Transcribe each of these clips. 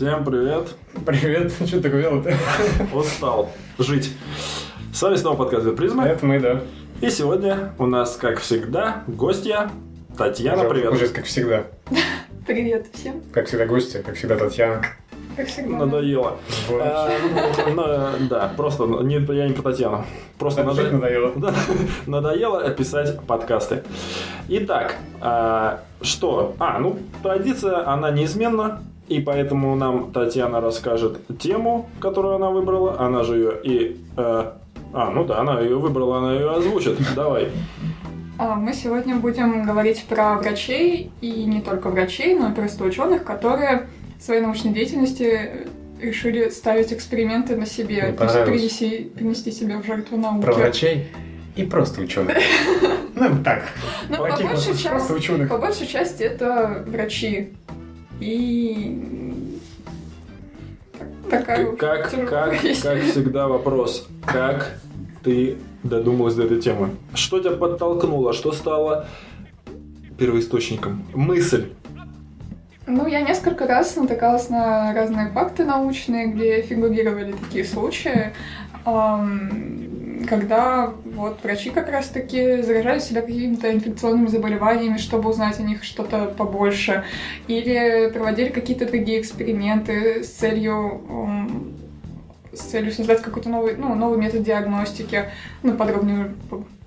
Всем привет. Привет, что ты делал-то? Устал жить. С вами снова подкаст «Две призмы». Это мы, да. И сегодня у нас, как всегда, гостья Татьяна, Уже- привет. Уже как всегда. Привет всем. Как всегда гости, как всегда Татьяна. Как всегда. Надоело. А, Да, просто не, я не про Татьяну. Просто надоело. Да, надоело писать подкасты. Итак, а, что? А, ну, традиция, она неизменна. И поэтому нам Татьяна расскажет тему, которую она выбрала. Она же ее и... э, а, ну да, она ее выбрала, она ее озвучит. Давай. А, Мы сегодня будем говорить про врачей, и не только врачей, но и просто ученых, которые в своей научной деятельности решили ставить эксперименты на себе, то есть принести, принести себя в жертву науки. Про врачей и просто ученых. Ну, так. Ну, по большей части это врачи. И такая Как, как, профессия. как всегда вопрос. Как ты додумалась до этой темы? Что тебя подтолкнуло? Что стало первоисточником? Мысль. Ну, я несколько раз натыкалась на разные факты научные, где фигурировали такие случаи, когда вот врачи как раз-таки заражали себя какими-то инфекционными заболеваниями, чтобы узнать о них что-то побольше, или проводили какие-то другие эксперименты с целью с целью создать какой-то новый, ну, новый метод диагностики. Ну, подробнее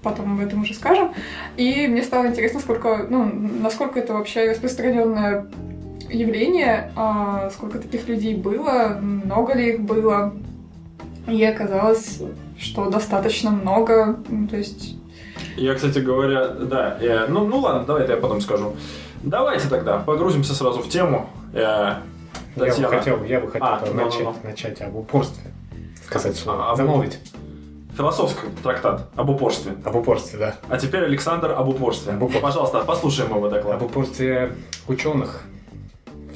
потом об этом уже скажем. И мне стало интересно, сколько, ну, насколько это вообще распространенное явление, а, сколько таких людей было, много ли их было. И оказалось, что достаточно много. Ну, То есть Я, кстати говоря, да. э, ну, ну ладно, давай это я потом скажу. Давайте тогда погрузимся сразу в тему. Э, Я бы Татьяна. хотел, я бы хотел А, ну, ну, начать, ну. начать об упорстве. Сказать А, слово. об- Замолвить. Философский трактат об упорстве. Об упорстве, да. А теперь Александр об упорстве. Об упорстве. Пожалуйста, послушаем его доклад. Об упорстве ученых,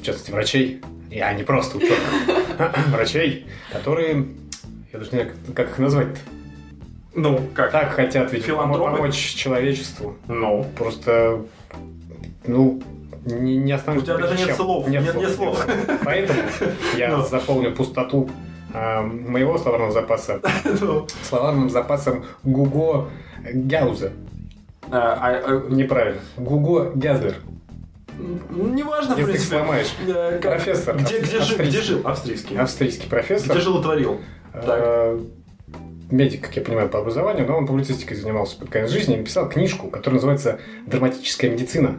в частности врачей, и, а не просто ученых, врачей, которые, я даже не знаю, как- их назвать Ну, как? так хотят ведь Филантропы? помочь человечеству. Ну. Просто, ну, не, не У остановлюсь тебя даже перед нет чем. слов. Нет- нет слов. Поэтому я Ну. заполню пустоту а, моего словарного запаса Ну. словарным запасом Гуго Гяуза. А, а, Неправильно. Гуго Гязлер. Неважно, в Язык принципе. сломаешь. Профессор Где, где, жил, австрийский. где жил? Австрийский. Австрийский профессор. Где жил и творил? Э, Медик, как я понимаю, по образованию, но он публицистикой занимался под конец жизни и написал книжку, которая называется «Драматическая медицина»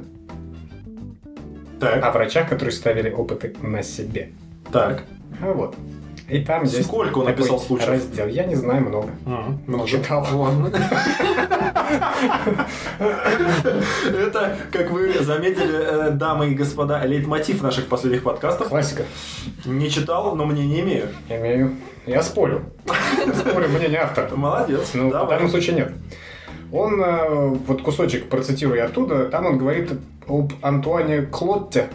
Так, о врачах, которые ставили опыты на себе. так. А вот. И там есть Сколько он написал случаев? раздел. Я не знаю много. Не много. читал. Это, как вы заметили, э, дамы и господа, лейтмотив наших последних подкастов. Классика. Не читал, но мнение имею. Имею. Я спорю. Спорю мнение автора. Молодец. Ну, в данном случае нет. Он, э, вот кусочек процитирую оттуда, там он говорит об Антуане Клотте,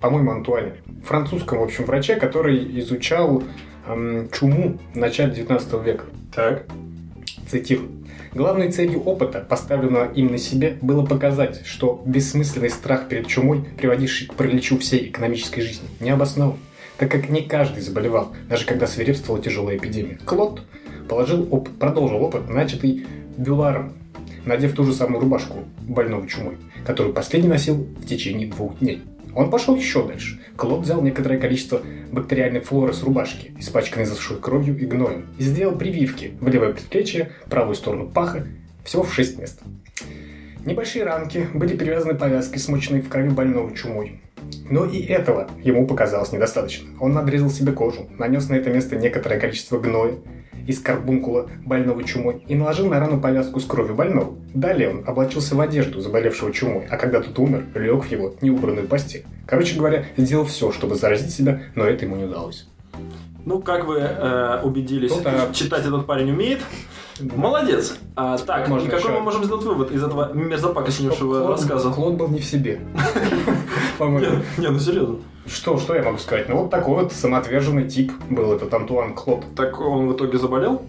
по-моему, Антуане, французском, в общем, враче, который изучал эм, чуму в начале 19 века. Так. Цитирую. Главной целью опыта, поставленного им на себе, было показать, что бессмысленный страх перед чумой, приводивший к параличу всей экономической жизни, не обоснован, так как не каждый заболевал, даже когда свирепствовала тяжелая эпидемия. Клод положил оп- продолжил опыт, начатый Бюларом, надев ту же самую рубашку больного чумой, которую последний носил в течение двух дней. Он пошел еще дальше. Клод взял некоторое количество бактериальной флоры с рубашки, испачканной засохшей кровью и гноем, и сделал прививки в левое предплечье, правую сторону паха, всего в 6 мест. Небольшие ранки были перевязаны повязкой, смоченной в крови больного чумой. Но и этого ему показалось недостаточно. Он надрезал себе кожу, нанес на это место некоторое количество гноя из карбункула больного чумой и наложил на рану повязку с кровью больного. Далее он облачился в одежду заболевшего чумой, а когда тот умер, лег в его неубранную постель. Короче говоря, сделал все, чтобы заразить себя, но это ему не удалось. Ну, как вы э, убедились, Тут, а, читать этот парень умеет. Молодец. А, так, Можно и какой еще- мы можем сделать вывод из этого мерзопакостнейшего рассказа? Клод был не в себе. Не, ну серьезно. Что, что я могу сказать? Ну, вот такой вот самоотверженный тип был этот Антуан Клод. Так он в итоге заболел?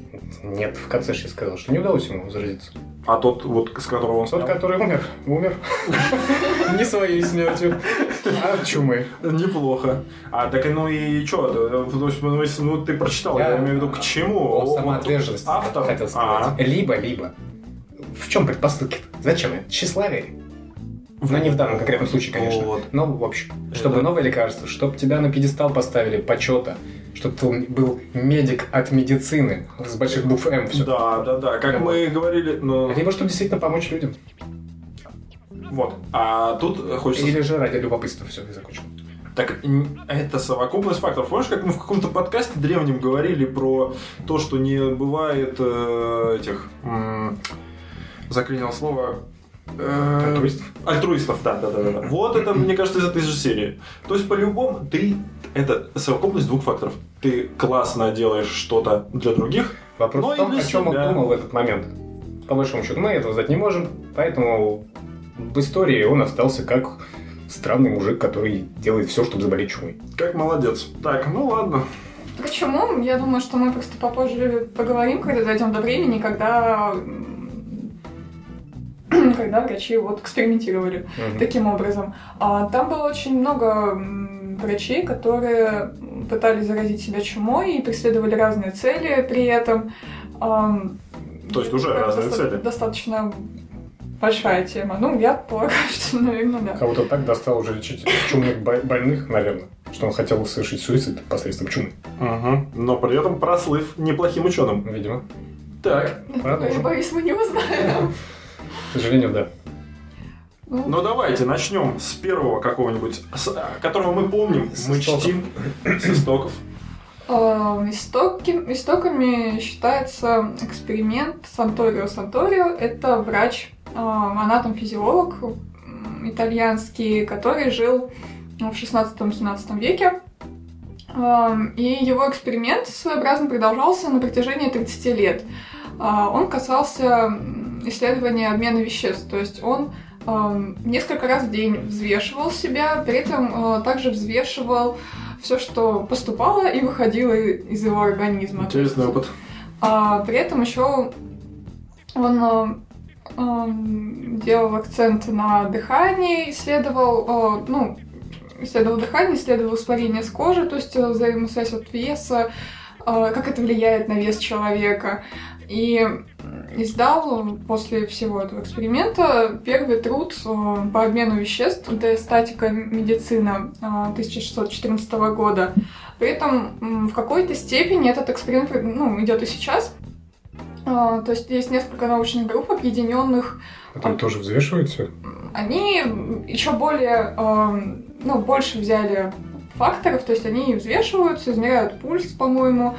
Нет, в конце же я сказал, что не удалось ему заразиться. А тот, вот, с которого он Тот, снял? который умер, умер. Не своей смертью. А чумы? Неплохо. А так ну и что? Ну, если, ну, ты прочитал, я, имею в виду к чему? О, Вот самоотверженность. Автор. Хотел сказать. Либо, либо. В чем предпосылки? Зачем это? Тщеславие. Но не в данном конкретном случае, конечно. Вот. Но в общем. Чтобы Это- новое лекарство, чтобы тебя на пьедестал поставили почета, чтобы ты был медик от медицины с больших букв М. Все. Да, да, да. Как мы говорили, ну, Либо чтобы действительно помочь людям. вот. А тут хочется Или же ради любопытства. Все, я закончил. Так это совокупность факторов. Помнишь, как мы в каком-то подкасте древнем говорили про то, что не бывает э, этих... м, заклинил слово... э, Альтруистов? Альтруистов, да, да, да, да. Вот это, мне кажется, из этой же серии. То есть, по-любому, ты... Это совокупность двух факторов. Ты классно делаешь что-то для других, Вопрос Но в и том, для о чем он себя. думал в этот момент. По большому счету, мы этого знать не можем, поэтому в истории он остался как странный мужик, который делает все, чтобы заболеть чумой. как молодец. Так, ну ладно. Почему? Я думаю, что мы просто попозже поговорим, когда дойдем до времени, когда м, когда врачи вот экспериментировали Мгм. таким образом. А, там было очень много врачей, которые пытались заразить себя чумой и преследовали разные цели при этом. То есть уже это разные доста- цели. Достаточно большая тема. Ну, я полагаю, что, наверное, да. Кого-то так достал уже лечить чумных бо- больных, наверное, что он хотел совершить суицид посредством чумы, Мгм. Но при этом прослыв неплохим ученым. видимо. Так, Я Продолжим. боюсь, мы не узнаем. К сожалению, да. Ну, Ну давайте начнем с первого какого-нибудь, с- а, которого мы помним, С мы истоков. чтим с истоков. Э, истоки- истоками считается эксперимент Санторио Санторио. Это врач, э, анатом-физиолог итальянский, который жил в 16-17 веке. И его эксперимент своеобразно продолжался на протяжении 30 лет. Он касался м, исследования обмена веществ, то есть он э, несколько раз в день взвешивал себя, при этом э, также взвешивал все, что поступало и выходило из его организма. Интересный опыт. А, при этом еще он э, эм, делал акцент на дыхании, исследовал, э, ну, исследовал дыхание, исследовал испарение с кожи, то есть взаимосвязь от веса, как это влияет на вес человека. И издал после всего этого эксперимента первый труд э, по обмену веществ «De статика медицина» э, 1614 года. При этом в какой-то степени этот эксперимент ну, идет и сейчас. А, То есть есть несколько научных групп, объединенных. Которые тоже взвешивают все. Они еще более, ну, больше взяли факторов, то есть они взвешиваются, измеряют пульс, по-моему,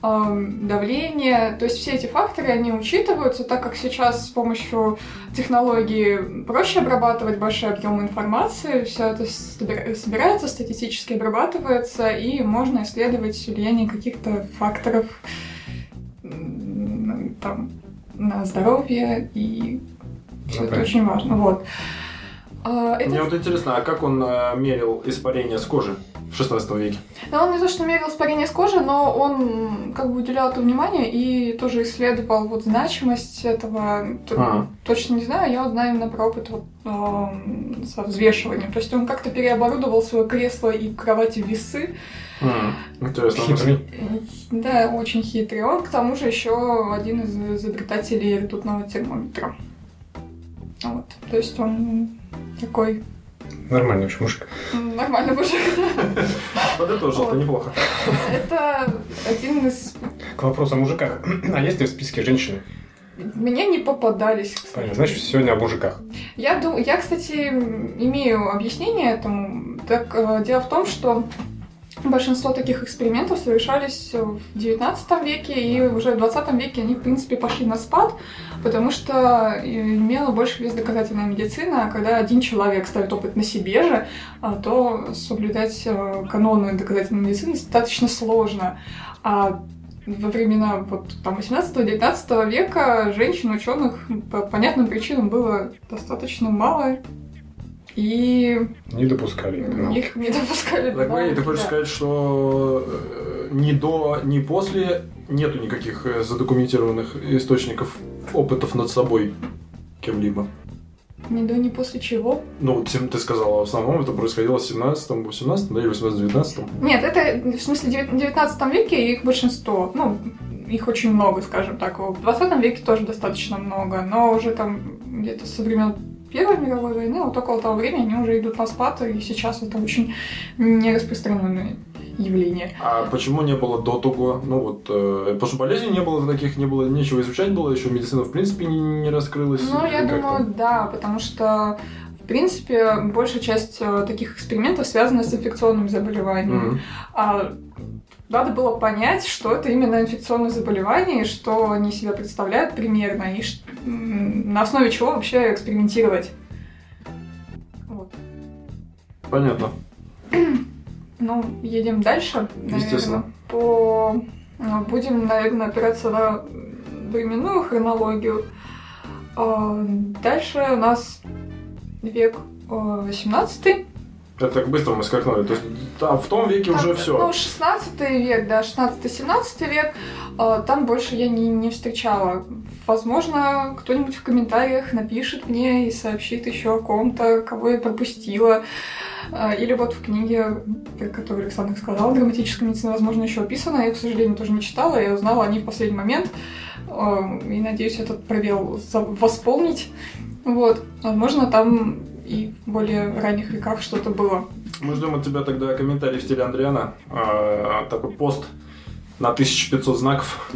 давление. То есть все эти факторы, они учитываются, так как сейчас с помощью технологии проще обрабатывать большие объемы информации, все это собира- собирается, статистически обрабатывается, и можно исследовать влияние каких-то факторов там, на здоровье, и все это понятно. очень важно. Вот. А, это- Мне вот интересно, а как он э, мерил испарение с кожи в 16 веке? Да, он не то, что мерил испарение с кожи, но он как бы уделял это внимание и тоже исследовал вот значимость этого. А. Точно не знаю, я вот знаю именно про опыт вот, эм, со взвешиванием. То есть он как-то переоборудовал свое кресло и кровати в весы. Интересно. Хитрый. Да, очень хитрый. Он, к тому же, еще один из изобретателей ртутного термометра. Вот. То есть он такой Нормальный очень мужик. нормальный мужик. Подытожил, это Вот. неплохо. Это один из... К вопросу о мужиках. А есть ли в списке женщины? Мне не попадались, кстати. Понятно. Значит, сегодня о мужиках. Я, я, кстати, имею объяснение этому. Так, э, дело в том, что большинство таких экспериментов совершались в 19 веке, и уже в 20 веке они, в принципе, пошли на спад, потому что э, имела больше вес доказательная медицина, а когда один человек ставит опыт на себе же, а, то соблюдать э, каноны доказательной медицины достаточно сложно. А во времена вот, там, 18-19 века женщин ученых по понятным причинам было достаточно мало, и Не допускали. Их не допускали. до Так, Ваня, ты хочешь да. сказать, что э, ни до, ни после нету никаких э, задокументированных источников опытов над собой кем-либо? Ни до, ни после чего. Ну, тем- ты сказала, в основном это происходило в 17 18 да, или 18-19 Нет, это в смысле в 19 веке их большинство. Ну, их очень много, скажем так. В 20 веке тоже достаточно много, но уже там где-то со времен Первой мировой войны, вот около того времени они уже идут на спад, и сейчас это очень нераспространенное явление. А почему не было до того? Ну вот, э, потому что болезней не было таких, не было нечего изучать было, еще медицина в принципе не, не раскрылась. Ну, я думаю, там? да, потому что, в принципе, большая часть э, таких экспериментов связана с инфекционными заболеваниями. Мгм. А надо было понять, что это именно инфекционное заболевание, и что они себя представляют примерно, и на основе чего вообще экспериментировать. Вот. Понятно. Ну, едем дальше, Естественно. наверное. По... ну, Будем, наверное, опираться на временную хронологию. А, Дальше у нас век э, 18 Это так быстро мы скакнули. То есть да, в том веке уже Так, все. Ну, 16 век, да, 16-17 век, э, там больше я не, не встречала. Возможно, кто-нибудь в комментариях напишет мне и сообщит еще о ком-то, кого я пропустила. Э, Или вот в книге, про которую Александр сказал, «Драматическая медицина», возможно, еще описано. Я, к сожалению, тоже не читала, я узнала о ней в последний момент. Э, И надеюсь, этот пробел восполнить. Вот. Возможно, там и в более ранних веках что-то было. Мы ждем от тебя тогда комментарий в стиле Андриана. А, такой пост на 1500 знаков.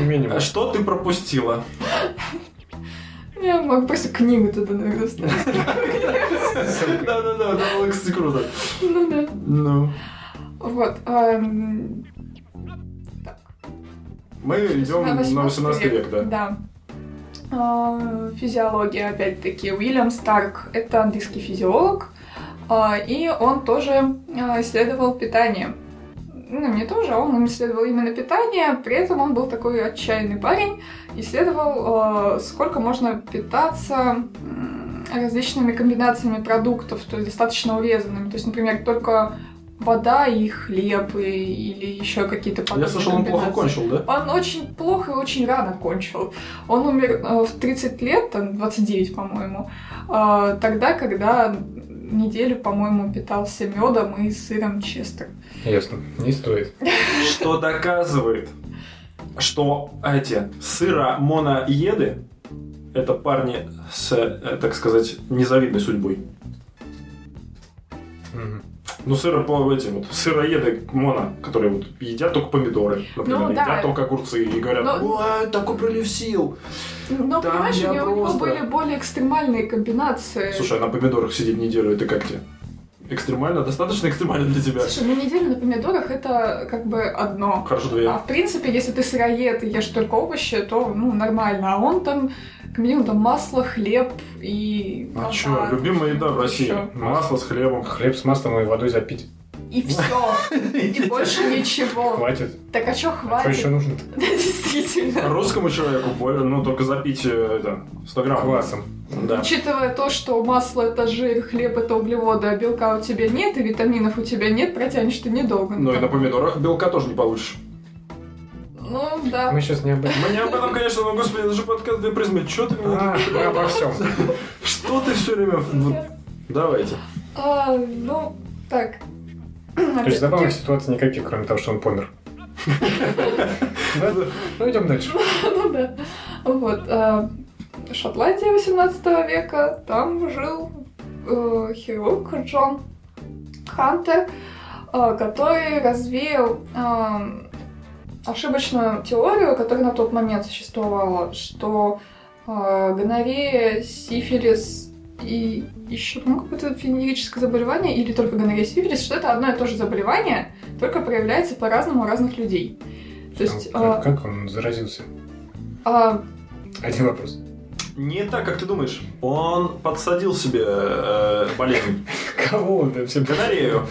Минимум. А Что ты пропустила? Я могу просто книгу туда, наверное, ставить. Да-да-да, это было, кстати, круто. Ну да. Ну, Вот. эм, мы идем на 18 век, да. Да. А, Физиология, опять-таки. Уильям Старк – это английский физиолог, а, и он тоже а, исследовал питание. Ну, не тоже, он исследовал именно питание, при этом он был такой отчаянный парень, исследовал, сколько можно питаться различными комбинациями продуктов, то есть достаточно урезанными. То есть, например, только вода и хлеб, и- или еще какие-то Я подобные слышал, он плохо кончил, да? Он очень плохо и очень рано кончил. Он умер э, в 30 лет, там 29, по-моему, э, тогда, когда неделю, по-моему, питался медом и сыром честер. Ясно. Не стоит. Что доказывает, что эти сыромоноеды это парни с, э, так сказать, незавидной судьбой. Мгм. Ну, сыро по этим вот сыроеды моно, которые вот едят только помидоры, например, Ну, да. едят только огурцы и говорят, Ну- ой, такой прилив сил. Но, Там понимаешь, у него, у него просто- были более экстремальные комбинации. Слушай, а на помидорах сидеть неделю, это как тебе? Экстремально? Достаточно экстремально для тебя? Слушай, ну неделю на помидорах это как бы одно. Хорошо, две. А в принципе, если ты сыроед и ешь только овощи, то ну нормально. А он там комбинирует там масло, хлеб и... А чё, любимая еда в России? Ещё. Масло с хлебом. Хлеб с маслом и водой запить. И все. И больше ничего. Хватит. Так а чё А что хватит? еще нужно Да, действительно. Русскому человеку, более, ну, только запить э, это, 100 грамм. Квасом. Да. Учитывая то, что масло это жир, хлеб это углеводы, а белка у тебя нет, и витаминов у тебя нет, протянешь ты недолго. Ну и на помидорах белка тоже не получишь. Ну да. Мы сейчас не об этом. Мы не об этом, конечно, но, господи, это же подкаст две призмы. Чё ты мне... А, мы обо всем. Что ты все время... Давайте. А, ну, так. То есть забавных ситуаций никаких, кроме того, что он помер. Ну, идем дальше. Ну да. Вот. а, Шотландия 18 века, там жил э, хирург Джон Хантер, э, который развеял э, ошибочную теорию, которая на тот момент существовала, что э, гонорея, сифилис и еще ну, какое-то венерическое заболевание, или только гонорея, сифилис, что это одно и то же заболевание, только проявляется по-разному у разных людей. То есть, А э, Как он заразился? а, Один вопрос. Не так, как ты думаешь. Он подсадил себе э, болезнь. Кого он там всем Гонорею.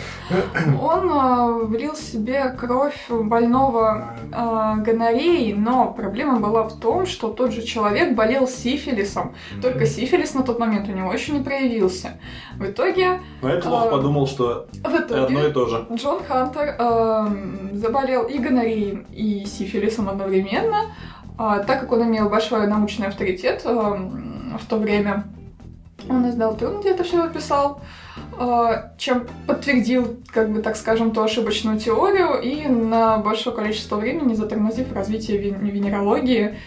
Он э, влил себе кровь больного э, гонореей, но проблема была в том, что тот же человек болел сифилисом. Только сифилис на тот момент у него еще не проявился. В итоге, Но этот лох А, подумал, что в одно и итоге то же. Джон Хантер э, заболел и гонореей, и сифилисом одновременно, так как он имел большой научный авторитет э, в то время. Он издал труд, где это все описал, а, чем подтвердил, как бы так скажем, ту ошибочную теорию и на большое количество времени затормозив развитие венерологии.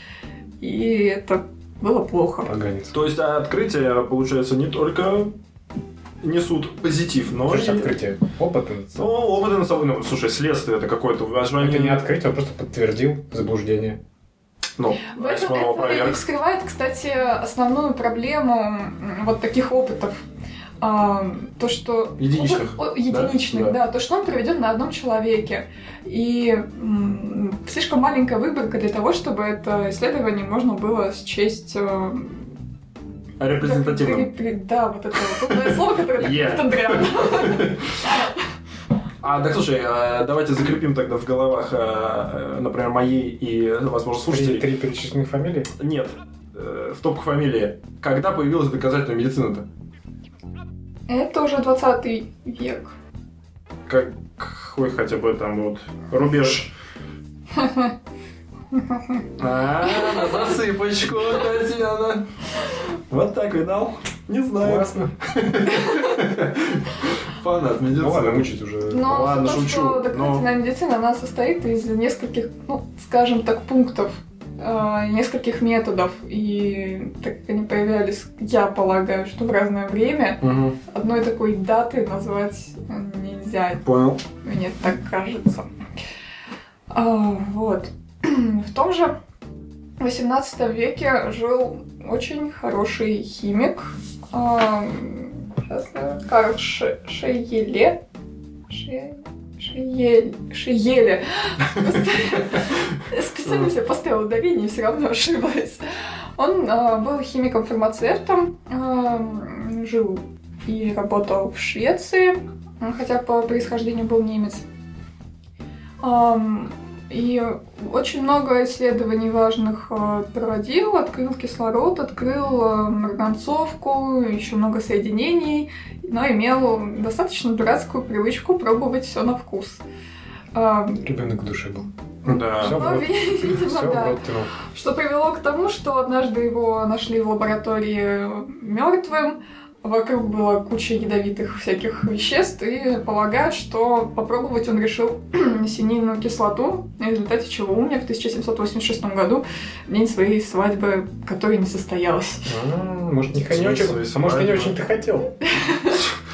И это было плохо. Поганец. То есть открытия, получается, не только несут позитив, но... Что и... открытие? Опыты Ну, собой. Ну, слушай, следствие это какое-то... Это не открытие, он просто подтвердил заблуждение. Ну, в этом это и вскрывает, кстати, основную проблему вот таких опытов. А, то, что... Единичных. О, единичных, да? да. То, что он проведен на одном человеке. И м, слишком маленькая выборка для того, чтобы это исследование можно было счесть э, Репрезентативным. Да, вот это вот слово, которое yeah. А, так слушай, а, давайте закрепим тогда в головах, а, например, моей и, возможно, слушателей. Три, три перечисленных фамилии? Нет, э, в топку фамилии. Когда появилась доказательная медицина-то? Это уже 20 век. Какой хотя бы там вот рубеж? А, на засыпочку, Татьяна. Вот так видал? Не знаю. Классно. Фанат медицины. Ну ладно, мучить уже. Но ладно, то, шучу. Что доказательная но... медицина, она состоит из нескольких, ну, скажем так, пунктов э, нескольких методов, и так как они появлялись, я полагаю, что в разное время, угу. одной такой даты назвать нельзя. Понял. Мне так кажется. А, вот. В том же 18 веке жил очень хороший химик Карл Шееле. Шиель, Шиеле. Специально себе поставила ударение все равно ошиблась. Он а, был химиком-фармацевтом, жил и работал в Швеции, хотя по происхождению был немец. И очень много исследований важных э, проводил, открыл кислород, открыл э, марганцовку, еще много соединений, но имел достаточно дурацкую привычку пробовать все на вкус. Ребенок в душе был. Да. Все ну, видимо, все да. Что привело к тому, что однажды его нашли в лаборатории мертвым, Вокруг была куча ядовитых всяких веществ, и полагают, что попробовать он решил синильную кислоту, в результате чего умер в 1786 году, в день своей свадьбы, которая не состоялась. А, может, не, не очень, а может, не очень ты хотел.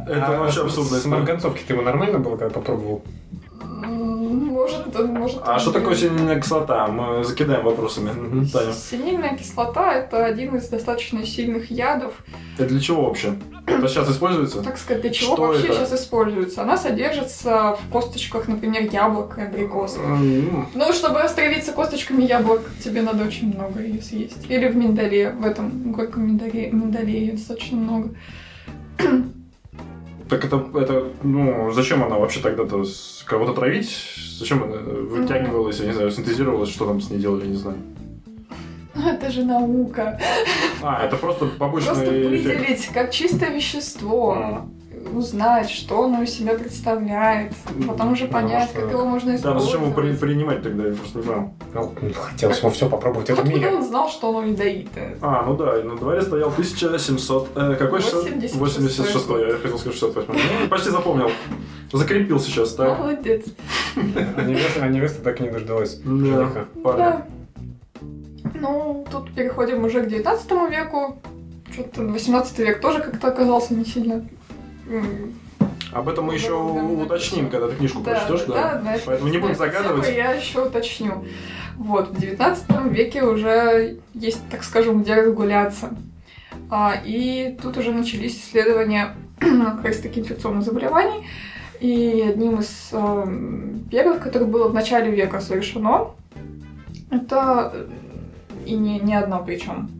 Это а вообще абсурдно. С марганцовки ты его нормально было, когда попробовал? Может, может. А что такое синильная кислота? Мы закидаем вопросами. Таня. Синильная кислота это один из достаточно сильных ядов. Это для чего вообще? Это сейчас используется? Так сказать, для чего что вообще это? сейчас используется? Она содержится в косточках, например, яблок и абрикосов. Mm. Ну, чтобы остановиться косточками яблок, тебе надо очень много ее съесть. Или в миндале, в этом горьком миндале, миндале ее достаточно много. Так это, это, ну, зачем она вообще тогда-то кого-то травить? Зачем она вытягивалась, я не знаю, синтезировалась, что там с ней делали, я не знаю. Это же наука. А, это просто побочный Просто выделить эффект. как чистое вещество. А узнать, что оно из себя представляет, потом уже понять, как его можно использовать. Да, зачем его при, принимать тогда, я просто не знаю. Ну, хотелось ему все попробовать в этом мире. он знал, что оно ядовитое? А, ну да, на дворе стоял 1700... Э, какой 86 86 я хотел сказать 68 ну, Почти запомнил. Закрепил сейчас, так? Молодец. А невеста, а невеста так и не дождалась. Да. Ну, тут переходим уже к 19 веку. Что-то 18 век тоже как-то оказался не сильно об этом мы еще уточним, когда ты книжку да, прочтешь, да? да? да Поэтому не будем загадывать. Я еще уточню. Вот, в 19 веке уже есть, так скажем, где разгуляться. А, и тут уже начались исследования как раз таки инфекционных заболеваний. И одним из э, первых, которое было в начале века совершено, это и не, не одно причем,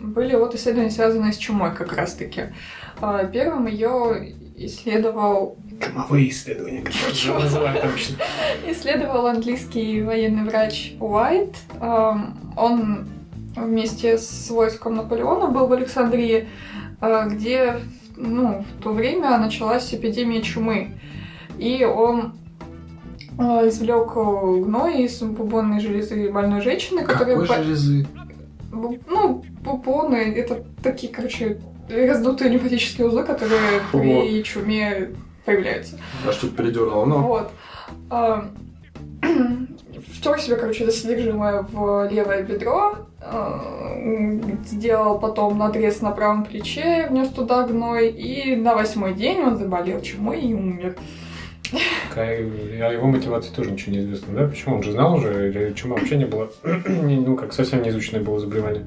были вот исследования, связанные с чумой как раз-таки. А, первым ее исследовал... Чумовые исследования, которые называют обычно. Исследовал английский военный врач Уайт. Он вместе с войском Наполеона был в Александрии, а, где ну, в то время началась эпидемия чумы. И он а, извлек гной из бубонной железы больной женщины, которая... Какой железы? Ну, Пупоны — это такие, короче, раздутые лимфатические узлы, которые при чуме появляются. А что передернуло? Ну, Вот. А, Втер себе, короче, это содержимое в левое бедро, а, сделал потом надрез на правом плече, внес туда гной, и на восьмой день он заболел чумой и умер. О его мотивации тоже ничего не известно, да? Почему? Он же знал уже, или чума вообще не было? Не, ну, как совсем неизученное было заболевание.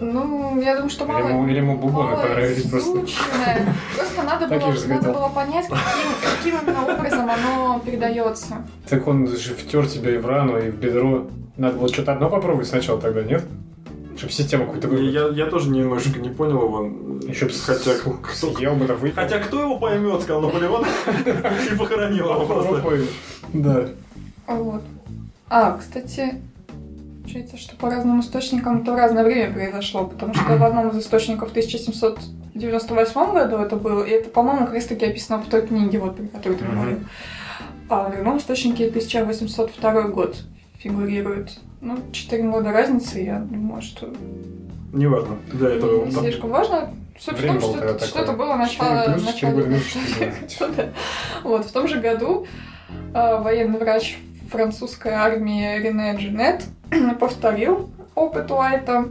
Ну, я думаю, что Или мало... ему, или ему бубоны понравились просто. Просто надо было, надо было понять, каким, каким именно образом оно передается. Так он же втер тебя и в рану, и в бедро. Надо было что-то одно попробовать сначала тогда, нет? Чтобы систему какую-то выбрать. я, я тоже немножко не понял его. Еще б хотя, с- кто, съел бы, да выпил. хотя кто его поймет, сказал Наполеон, и похоронил его просто. Да. Вот. А, кстати, получается, что по разным источникам это в разное время произошло, потому что в одном из источников в 1798 году это было, и это, по-моему, как раз таки описано в той книге, вот, про которую ты говорил. А в другом источнике 1802 год фигурирует. Ну, 4 года разницы, я думаю, что Неважно. Для этого. не там- слишком важно. Суть в Время том, было что, тогда что это было начало... Плюс, начало-. Вот, в том же году э, военный врач французской армии Рене Джинет повторил опыт Уайта.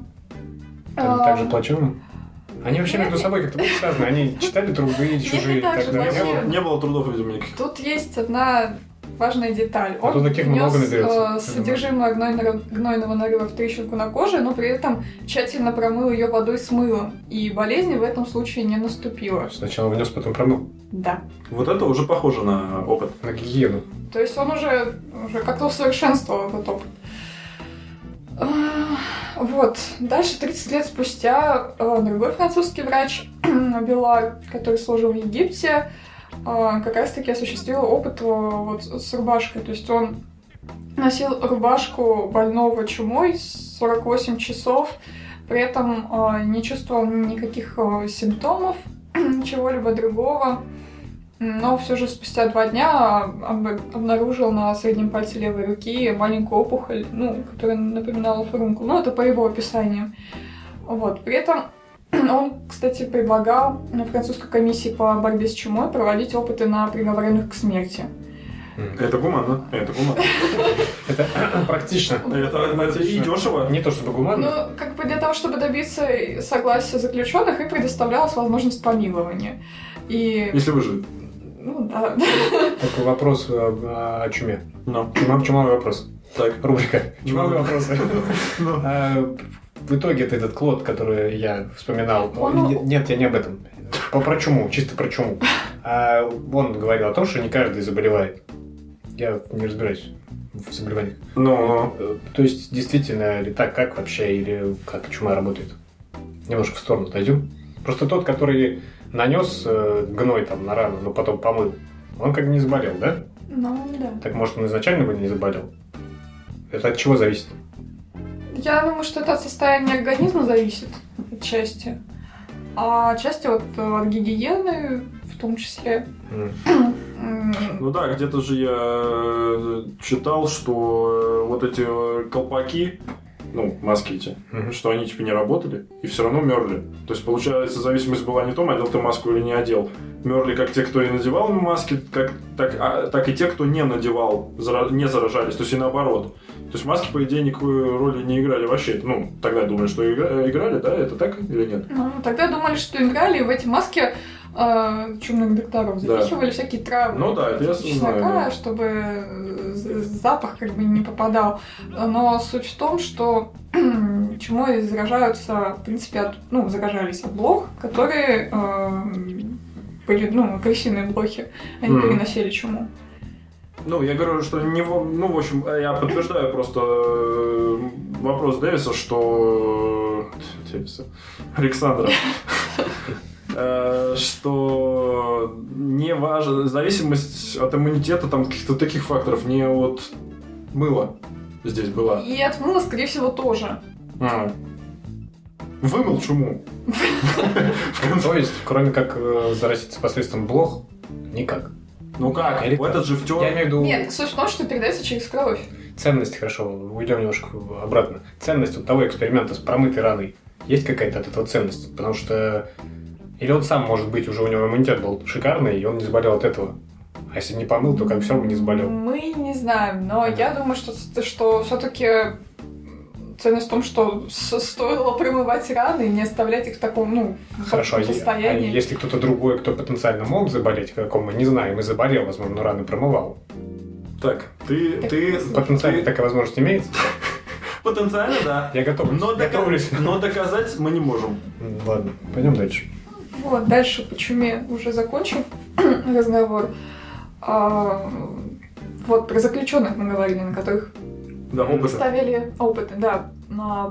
Там Э, так же плачевно. Они вообще между собой как-то были связаны. Они читали труды чужие и так так далее. Не было, не было трудов, видимо, никаких. Тут есть одна важная деталь. А Он то таких внес, много наберется, э, содержимое гнойного, гнойного нарыва в трещинку на коже, но при этом тщательно промыл ее водой с мылом. И болезни в этом случае не наступило. Сначала внес, потом промыл. Да. Вот это уже похоже на опыт. На гигиену. То есть он уже, уже как-то усовершенствовал этот опыт. А, Вот. Дальше, 30 лет спустя, э, другой французский врач, Белар, который служил в Египте, э, как раз-таки осуществил опыт э, вот с рубашкой. То есть он носил рубашку больного чумой 48 часов, при этом не чувствовал никаких симптомов, чего-либо другого. Но все же спустя два дня об- обнаружил на среднем пальце левой руки маленькую опухоль, ну, которая напоминала фурункул. Ну, это по его описанию. Вот. При этом он, кстати, предлагал на французской комиссии по борьбе с чумой проводить опыты на приговоренных к смерти. Это гуманно. Это гуманно. Это практично. Это, и дешево. Не то чтобы гуманно. Ну, как бы для того, чтобы добиться согласия заключенных, им предоставлялась возможность помилования. И, Если выживет. Ну, да. Такой вопрос э, о чуме. Ну, Чума, чумовой вопрос. так. Рубрика. Чумовые Чумовой. вопросы. Ну, А, В итоге это этот Клод, который я вспоминал. Нет, я не об этом. По- Про чуму, чисто про чуму. А Он говорил о том, что не каждый заболевает. Я не разбираюсь в заболеваниях. ну, Э, То есть, действительно ли так, как вообще, или как чума работает? Немножко в сторону отойдем. Просто тот, который нанес э, гной там на рану, но потом помыл, он как бы не заболел, да? Ну, да. Так может он изначально бы не заболел? Это от чего зависит? Я думаю, что это от состояния организма зависит отчасти. А отчасти вот э, от гигиены в том числе. М, ну да, где-то же я э, читал, что вот эти колпаки, ну, маски эти, Мгм. что они типа не работали и все равно мерли. То есть, получается, зависимость была не в том, одел ты маску или не одел. Мерли как те, кто и надевал маски, как, так, а, так и те, кто не надевал, зара- не заражались. То есть и наоборот. То есть маски, по идее, никакой роли не играли вообще. Ну, тогда думали, что игра- играли, да? Это так или нет? Ну, тогда думали, что играли и в эти маски э, чумных докторов Да. запихивали всякие травы. Ну да, это я чеснока, знаю, да. чтобы э, запах как бы не попадал. Но суть в том, что чумой заражаются, в принципе, от, ну, заражались от блох, которые э, были, ну, крысиные блохи. Они Мгм. переносили чуму. Ну, я говорю, что не. Ну, в общем, я подтверждаю просто э, вопрос Дэвиса, что... Дэвиса. Александра. Э, Что не важно, зависимость от иммунитета, там каких-то таких факторов, не от мыла здесь была. И от мыла, скорее всего, тоже. А. Вымыл чуму. То есть, кроме как э, заразиться посредством блох, никак. Ну как? Или Этот же Я втер. имею в виду... Нет, суть в том, что передается через кровь. ценность, хорошо, уйдем немножко обратно. Ценность вот того эксперимента с промытой раной. Есть какая-то от этого ценность? Потому что... Или он сам, может быть, уже у него иммунитет был шикарный, и он не заболел от этого. А если не помыл, то как все бы не заболел. Мы не знаем, но я думаю, что, что все-таки ценность в том, что стоило промывать раны и не оставлять их в таком, ну, Хорошо, а состоянии. А если кто-то другой, кто потенциально мог заболеть, каком мы не знаем, и заболел, возможно, но раны промывал. Так, ты... Так, ты потенциально ты... такая возможность имеется? Потенциально, да. Я готов. Но доказать мы не можем. Ладно, пойдем дальше. Вот, дальше по чуме уже закончим разговор. А, вот про заключенных мы говорили, на которых да, опыты. ставили опыты, да.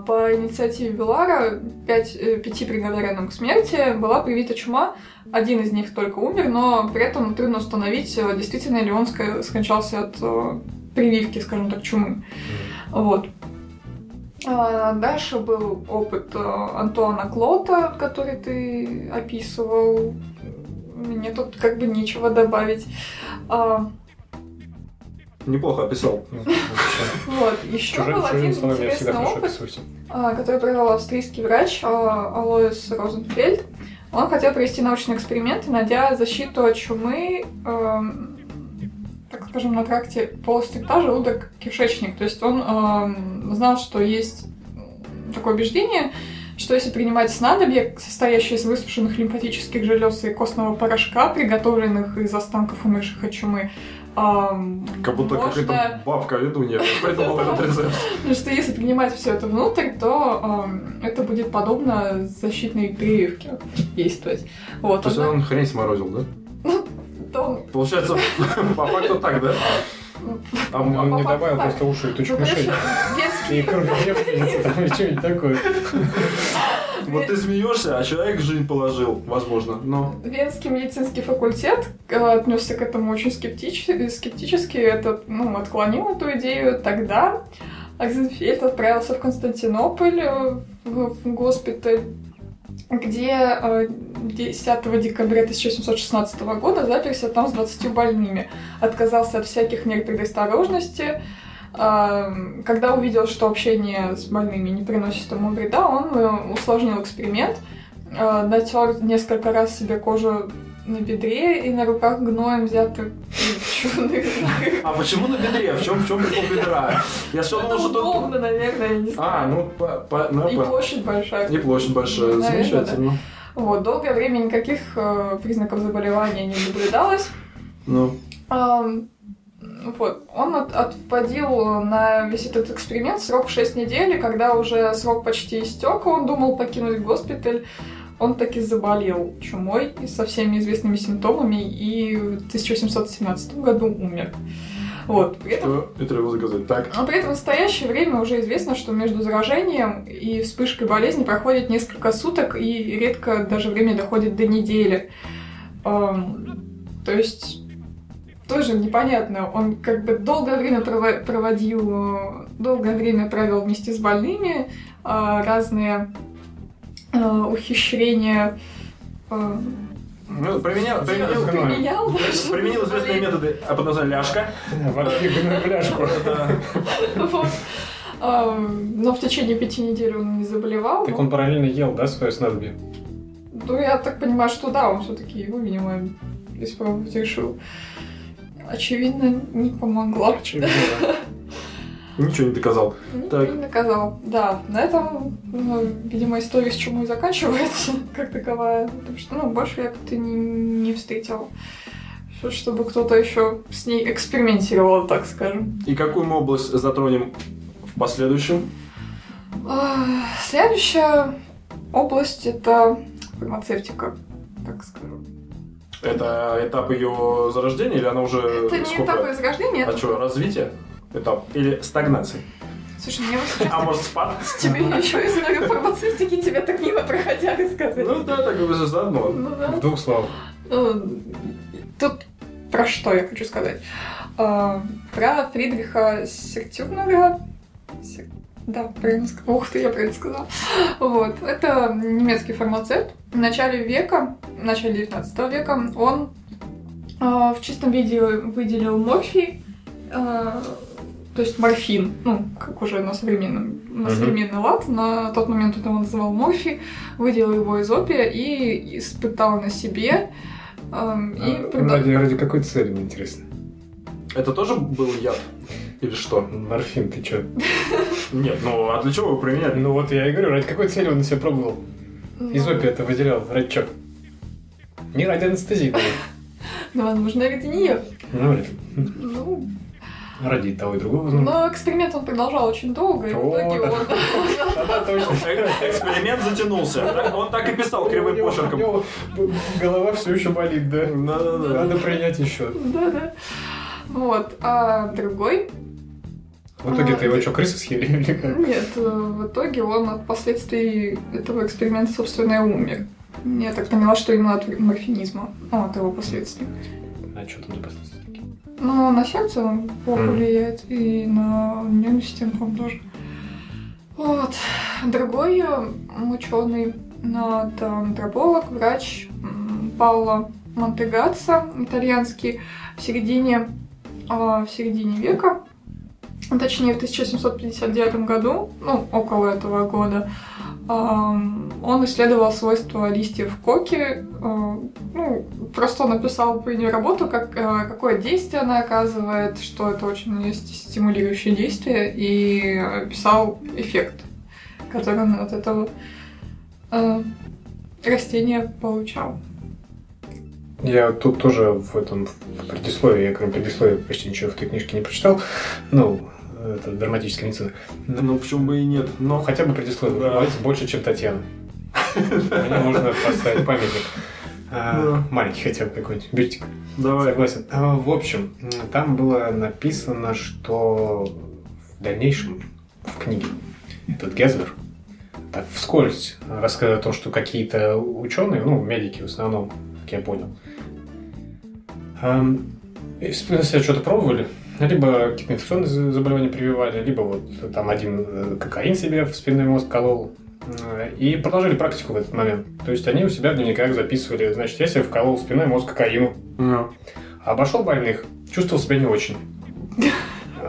По инициативе Белара пять, э, пяти приговоренным к смерти была привита чума. Один из них только умер, но при этом трудно установить, э, действительно ли он скончался от э, прививки, скажем так, чумы. Вот. А дальше был опыт Антуана Клота, который ты описывал. Мне тут как бы нечего добавить. А, Неплохо описал. Вот, еще был один интересный опыт, а, который провел австрийский врач Алоис Розенфельд. Он хотел провести научный эксперимент, найдя защиту от чумы, эм, скажем, на тракте полострита, желудок, кишечник. То есть он эм, знал, что есть такое убеждение, что если принимать снадобья, состоящие из высушенных лимфатических желез и костного порошка, приготовленных из останков умерших от чумы, как будто можно... какая-то бабка ведунья придумала этот рецепт. Потому что если принимать все это внутрь, то это будет подобно защитной прививке действовать. Вот, То есть он хрень сморозил, да? То... Получается, по факту так, да? А он не добавил просто уши и точку мышей. И кровь там или что-нибудь такое. Вот ты смеешься, а человек жизнь положил, возможно, но... Венский медицинский факультет э, отнесся к этому очень скептически, скептически это, ну, отклонил эту идею. Тогда Акзенфельд отправился в Константинополь, э, в госпиталь, где 10 э, декабря 1716 года заперся там с 20 больными. Отказался от всяких мер предосторожности, когда увидел, что общение с больными не приносит ему вреда, он э, усложнил эксперимент, э, натер несколько раз себе кожу на бедре и на руках гноем взято А почему на бедре? В чем, в чем прикол бедра? Я все думал, что удобно, наверное, я не знаю. А, ну, по, по, ну И площадь большая. И площадь большая, замечательно. Вот, долгое время никаких э, признаков заболевания не наблюдалось. Ну. Вот. Он от, отводил на весь этот эксперимент срок 6 недель, и когда уже срок почти истек, он думал покинуть госпиталь, он таки заболел чумой со всеми известными симптомами и в 1817 году умер. Вот. При этом, что это треба заказать? Так. А при этом в настоящее время уже известно, что между заражением и вспышкой болезни проходит несколько суток, и редко даже время доходит до недели. Эм, то есть тоже непонятно. Он как бы долгое время проводил, долгое время провел вместе с больными, а, разные ухищрения а, ну, применял, применил, применял, применил известные методы под названием ляжка. ляжку. Но в течение пяти недель он не заболевал. Так он параллельно ел, да, свое снадобье? Ну, я так понимаю, что да, он все-таки его, видимо, испробовать решил очевидно, не помогло. Очевидно, Ничего не доказал. Ничего так. не доказал. Да, на этом, ну, видимо, история с чумой заканчивается, как таковая. Потому что, ну, больше я как-то не, не встретил чтобы кто-то еще с ней экспериментировал, так скажем. И какую мы область затронем в последующем? Следующая область это фармацевтика, так скажем. Это этап ее зарождения или она уже... Это не сколько? этап ее зарождения. А это... что, развитие? Этап? Или стагнация? Слушай, мне вот сейчас... А может спад? Тебе еще историю фармацевтики тебе так мимо проходя рассказать. Ну да, так бы заодно. Ну, да. В двух словах. Ну, тут про что я хочу сказать? А, про Фридриха Сертюрнера. Да, правильно сказал. Ух ты, я правильно сказала. Вот. Это немецкий фармацевт. В начале века, в начале 19 века, он э, в чистом виде выделил морфий, э, то есть морфин, ну, как уже на современном, на Мгм. современный лад, на тот момент он его называл морфий, выделил его из опия и испытал на себе. эм, и А, прода- ради, ради какой цели, мне интересно? Это тоже был яд? Или что? Морфин, ты чё? Нет, ну а для чего его применять? Ну вот я и говорю, ради какой цели он на себя пробовал? Ну, Из опия это выделял, ради чё? Не ради анестезии, говорю. Ну, возможно, ради нее. Ну, вряд ли. Ну, Ради того и другого, возможно. но эксперимент он продолжал очень долго, и в итоге он... Эксперимент затянулся. Он так и писал кривым почерком. Голова все еще болит, да? Надо принять еще. Да-да. Вот. А другой В итоге-то его что, крысы съели или как? Нет, э, в итоге он от последствий этого эксперимента, собственно, и умер. Я так поняла, что именно от морфинизма, ну, от его последствий. А что там за последствия? Но на сердце он плохо влияет, и на нервную систему, тоже. Вот. Другой ученый, это антрополог, врач Пауло Монтегаццо, итальянский, в середине, а, в середине века, точнее в 1759 году, ну, около этого года, он исследовал свойства листьев коки. а, Ну, просто написал про нее работу, как, а, какое действие она оказывает, что это очень есть стимулирующее действие, и описал эффект, который он от этого а, растения получал. Я тут тоже в этом предисловии, я кроме предисловия почти ничего в этой книжке не прочитал. Ну, это драматическая медицина. Ну, почему бы и нет? Но хотя бы предисловие. Да. Больше, чем Татьяна. Мне нужно поставить памятник. А. Маленький хотя бы какой-нибудь, бюстик. Давай. Согласен. А, В общем, там было написано, что в дальнейшем в книге этот Гезвер так вскользь рассказывает о том, что какие-то ученые, ну, медики в основном, как я понял, эм, себя что-то пробовали, либо какие-то инфекционные за- заболевания прививали, либо вот там один э, кокаин себе в спинной мозг колол, э, и продолжили практику в этот момент. То есть они у себя в дневниках записывали, значит, я себе вколол спинной мозг кокаину, Ну. а обошел больных, чувствовал себя не очень.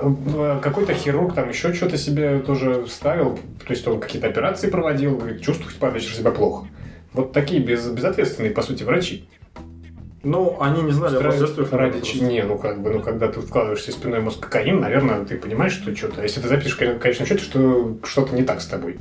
Э, Какой-то хирург там еще что-то себе тоже ставил, то есть он какие-то операции проводил, говорит, чувствую под вечер себя плохо. Вот такие без, безответственные, по сути, врачи. Ну, они не знали о последствиях. Ради чего? Не, ну как бы, ну когда ты вкладываешь себе в спинной мозг кокаин, наверное, ты понимаешь, что что-то. Если ты запишешь в конечном счете, что что-то не так с тобой.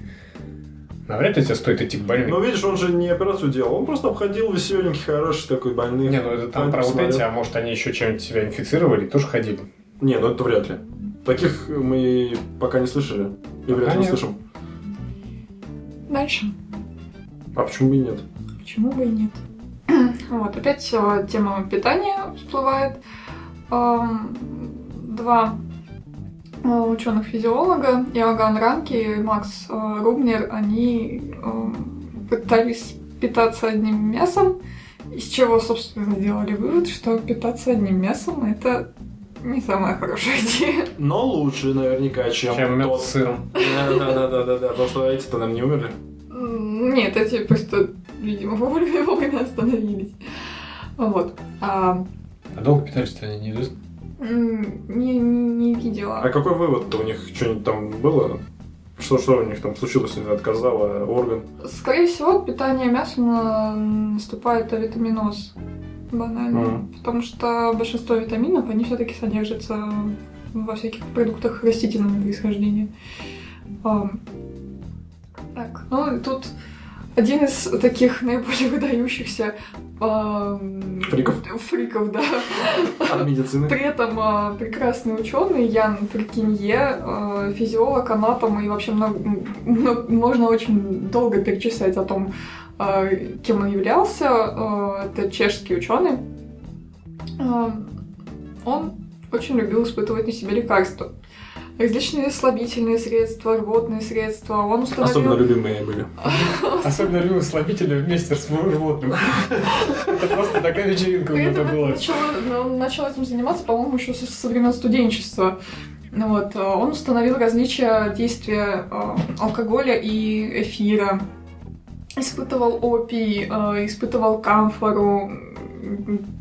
Навряд ли тебе стоит идти к больным. Ну, видишь, он же не операцию делал, он просто обходил веселенький, хороший такой больных. не, ну это там про вот эти, а может они еще чем-нибудь себя инфицировали, тоже ходили. Не, ну это вряд ли. Таких мы пока не слышали. И вряд ли нет. услышим. Дальше. А почему бы и нет? Почему бы и нет? Вот, опять э, тема питания всплывает. Два ученых-физиолога, Иоганн Ранки и Макс э, Рубнер, они пытались питаться одним мясом, из чего, собственно, сделали вывод, что питаться одним мясом – это не самая хорошая идея. Но лучше наверняка, чем, Чем мед тот. с сыром. Да-да-да-да-да, потому что эти-то нам не умерли. Нет, эти просто, видимо, вовремя, вовремя остановились. Вот. А, А долго питались-то они неизвестно. не, не видела. А какой вывод-то у них? Что-нибудь там было? Что, что у них там случилось, не отказало орган? Скорее всего, от питания мясом на- наступает авитаминоз. Банально. Мгм. Потому что большинство витаминов, они все-таки содержатся во всяких продуктах растительного происхождения. Ам, Так, ну тут один из таких наиболее выдающихся Фриков. фриков, да. От медицины. При этом а, прекрасный ученый Ян Трикинье, а, физиолог, анатом, и вообще много- можно очень долго перечислять о том, а, кем он являлся. Это чешский ученый. Он очень любил испытывать на себе лекарства. Различные слабительные средства, рвотные средства. Он установил... Особенно любимые были. Особенно любил слабители вместе с животным. Это просто такая вечеринка у него была. начал, он начал этим заниматься, по-моему, еще со, со времен студенчества. Ну Вот, э, он установил различия действия э, алкоголя и эфира. Испытывал опий, э, испытывал камфору,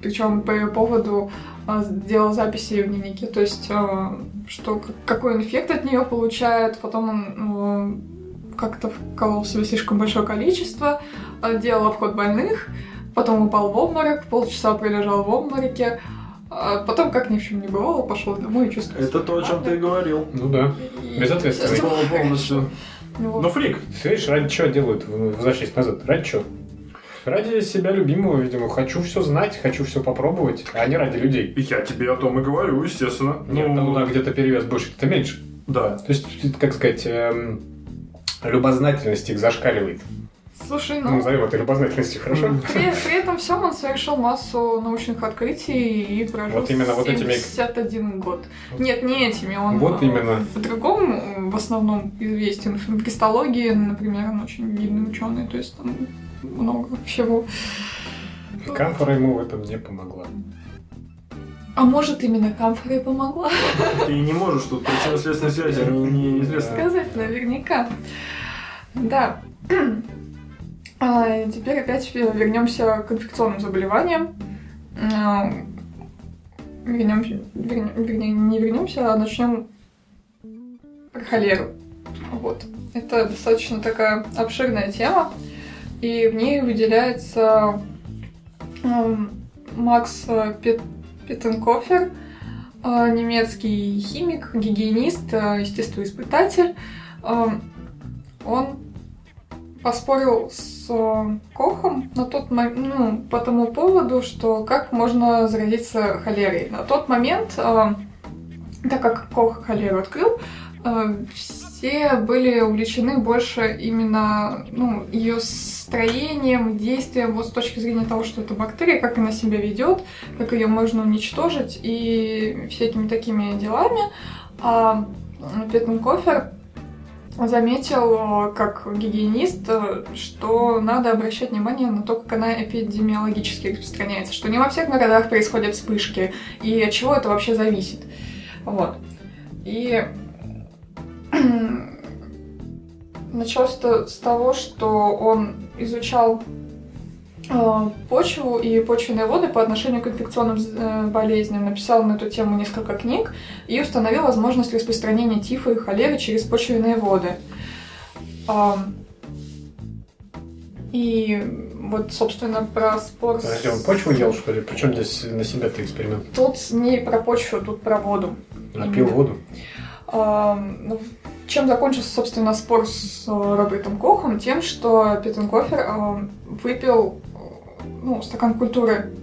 причем по ее поводу а, делал записи в дневнике, то есть а, что какой он эффект от нее получает, потом он ну, как-то вколол себе слишком большое количество, а, делал обход больных, потом упал в обморок, полчаса пролежал в обмороке, а потом, как ни в чем не бывало, пошел домой и чувствовал Это то, о чем ты и говорил. Ну да. Пол- Полностью. Вот. Ну, фрик. Ты видишь, ради чего делают возвращаясь назад? Ради чего? Ради себя любимого, видимо. Хочу все знать, хочу все попробовать, а не ради людей. Я тебе о том и говорю, естественно. Нет, ну да, где-то перевес больше, где-то меньше. да. То есть, как сказать, эм, любознательность их зашкаливает. Слушай, Ну, ну, назовем это любознательностью, хорошо? при, при этом всем он совершил массу научных открытий и прожил Вот именно вот этими- 71 год. Нет, не этими, он Вот э, именно. в другом э, в основном известен. В кристаллогии, например, он очень видный ученый, то есть там много всего. Камфора ему в этом не помогла. А может, именно камфора и помогла Ты не можешь тут причинно-следственной связи не- неизвестно. сказать наверняка. Да. А, теперь опять вернемся к инфекционным заболеваниям. А, Вернемся, верне- вернее, не вернемся, а начнем про холеру. Вот. Это достаточно такая обширная тема, и в ней выделяется эм, Макс Пет- Петтенкофер, э, немецкий химик, гигиенист, э, естествоиспытатель. Эм, Он поспорил с э, Кохом на тот мо- ну, по тому поводу, что как можно заразиться холерой. На тот момент, так как Кох холеру открыл, все были увлечены больше именно ну, ее строением, действием, вот с точки зрения того, что это бактерия, как она себя ведет, как ее можно уничтожить и всякими такими делами. А Петтенкофер заметил, как гигиенист, что надо обращать внимание на то, как она эпидемиологически распространяется, что не во всех городах происходят вспышки, и от чего это вообще зависит. Вот. И началось это с того, что он изучал э, почву и почвенные воды по отношению к инфекционным э, болезням, написал на эту тему несколько книг и установил возможность распространения тифа и холеры через почвенные воды. И вот, собственно, про спор... Подожди, он почву ел, что ли? Причем здесь на себя-то эксперимент? Тут не про почву, тут про воду. А пил воду? А, ну, Чем закончился, собственно, спор с э, Робертом Кохом? Тем, что Петтенкофер э, выпил э, ну, стакан культуры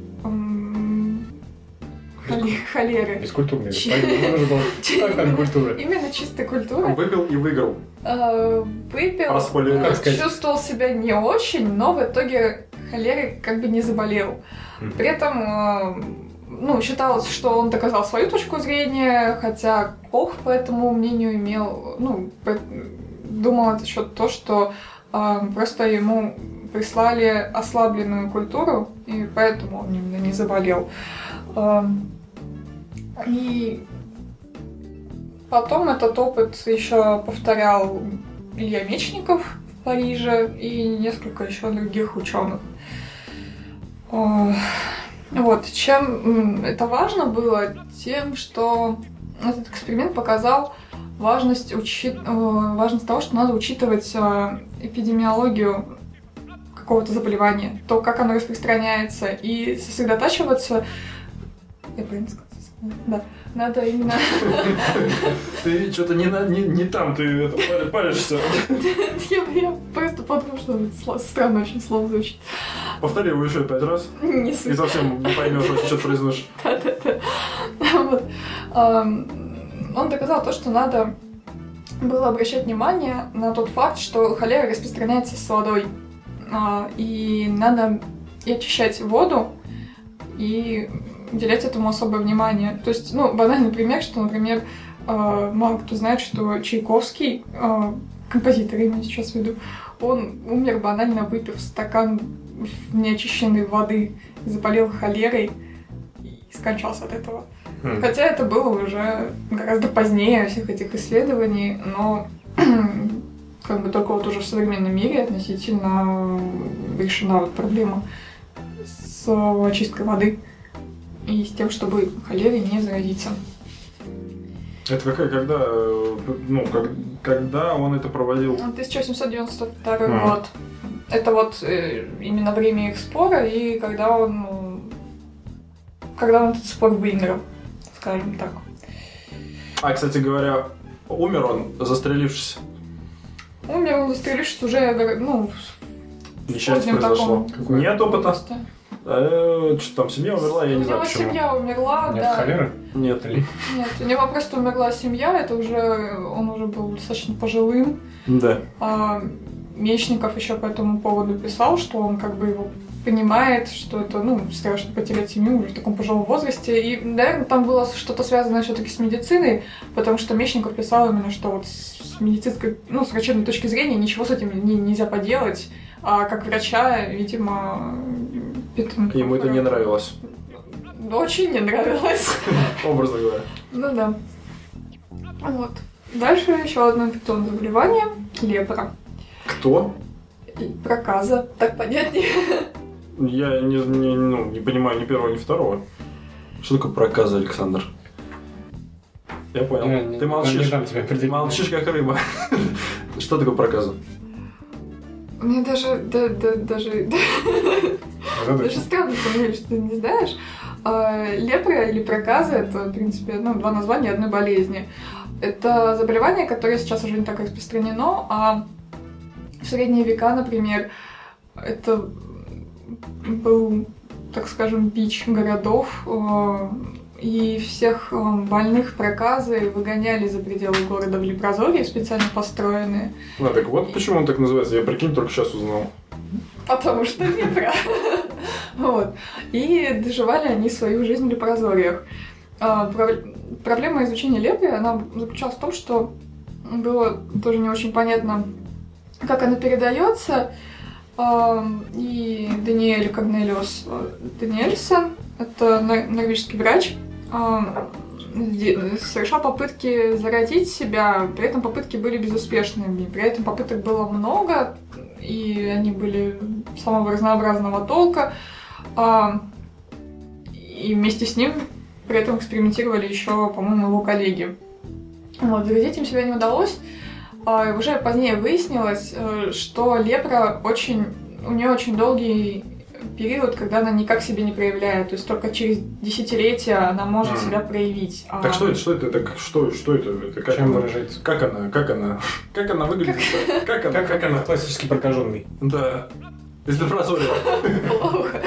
холеры. Нужно было стакан культуры. Именно чистой культуры. Выпил и выиграл. Э, Выпил, чувствовал себя не очень, но в итоге холерой как бы не заболел. При этом ну, считалось, что он доказал свою точку зрения, хотя Кох по этому мнению имел, ну, думал это еще то, что э, просто ему прислали ослабленную культуру, и поэтому он именно не заболел. Эм, И потом этот опыт еще повторял Илья Мечников в Париже и несколько еще других ученых. Вот, чем это важно было? Тем, что этот эксперимент показал важность, учи- э, важность того, что надо учитывать э, эпидемиологию какого-то заболевания, то, как оно распространяется, и сосредотачиваться... Я правильно сказала? Да. Надо именно... Ты что-то не, не, не там, ты это, палишься. Я, я просто подумала, что странно очень слово звучит. Повтори его еще пять раз. Не И суть. совсем не поймешь, что произносишь. Да-да-да. Вот. Он доказал то, что надо было обращать внимание на тот факт, что холера распространяется с водой. А, И надо и очищать воду, и уделять этому особое внимание. То есть, ну, банальный пример, что, например, э, мало кто знает, что Чайковский, э, композитор, именно сейчас веду, он умер банально выпив стакан неочищенной воды, заболел холерой и скончался от этого. Хм. Хотя это было уже гораздо позднее всех этих исследований, но как бы только вот уже в современном мире относительно решена вот проблема с очисткой воды и с тем, чтобы холерой не заразиться. Это какая, когда, ну, как, когда он это проводил? 1792 А. год. Это вот э, именно время их спора и когда он, ну, когда он этот спор выиграл, скажем так. А, кстати говоря, умер он, застрелившись. Умер он застрелившись уже, ну, в Несчастье произошло. таком? Нет опыта. возрасте. Э, что там, семья умерла, я У не знаю него почему. семья умерла, Нет, да. холеры? Нет. Или- Нет, у него просто умерла семья, это уже, он уже был достаточно пожилым. Да. А Мечников еще по этому поводу писал, что он как бы его понимает, что это, ну, страшно потерять семью уже в таком пожилом возрасте. И, наверное, там было что-то связано все-таки с медициной, потому что Мечников писал именно, что вот с медицинской, ну, с врачебной точки зрения ничего с этим не- нельзя поделать. А как врача, видимо, Петренко- Ему это не нравилось, Очень не нравилось. образно говоря. Ну да. Вот. Дальше еще одно инфекционное заболевание – лепра. Кто? Проказа, так понятнее. Я не, не, ну, не понимаю ни первого, ни второго. Что такое проказа, Александр? Я понял. Я не- Ты Не молчишь. тебе Ты молчишь, как рыба. Что такое проказа? Мне даже, да, да, даже, Задача. даже странно фамилию, что ты не знаешь. А, Лепра или проказа – это, в принципе, ну, два названия одной болезни. Это заболевание, которое сейчас уже не так распространено, а в средние века, например, это был, так скажем, бич городов, э, и всех э, больных проказой выгоняли за пределы города в лепрозории, специально построенные. Ну, так вот почему он так называется. Я, прикинь, только сейчас узнал. Потому что лепра. Вот. И доживали они свою жизнь в лепрозориях. А, пров- Проблема изучения лепры, она заключалась в том, что было тоже не очень понятно, как она передается. А, И Даниэль Корнелиус э, Даниэльсон, это нор- норвежский врач, а, совершал попытки заразить себя, при этом попытки были безуспешными. При этом попыток было много, и они были самого разнообразного толка. А, И вместе с ним при этом экспериментировали еще, по-моему, его коллеги. Вот, заразить им себя не удалось. А, Уже позднее выяснилось, э, что лепра очень... У нее очень долгий период, когда она никак себя не проявляет. То есть только через десятилетия она может Мгм. себя проявить. А- Так что это, что это, так что, что это? это как, Чем она, выражается? как она, как она, как она выглядит? Как она, Как, как она классически прокаженный. Да. Из лепрозория. Плохо.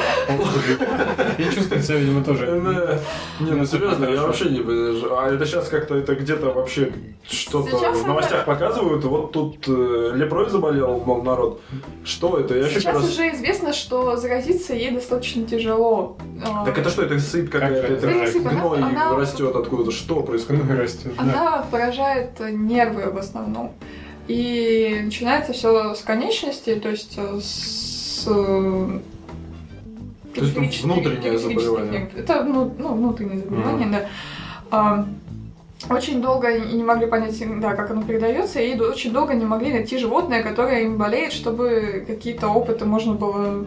И чувствует себя, видимо, тоже. Да. Не, ну серьезно, я вообще не... А это сейчас как-то, это где-то вообще что-то в новостях показывают, вот тут э, лепрой заболел, мол, народ. Что это? Я Сейчас уже известно, что заразиться ей достаточно тяжело. А, Так это что, это сыпь какая-то, Как это гной растет откуда-то, что происходит? Растет. Она поражает нервы в основном. И начинается все с конечностей, то есть с... э, То есть периферических- внутреннее периферических заболевание. Это ну, ну, внутреннее заболевание, да. А, очень долго не могли понять, да, как оно передается, и очень долго не могли найти животное, которое им болеет, чтобы какие-то опыты можно было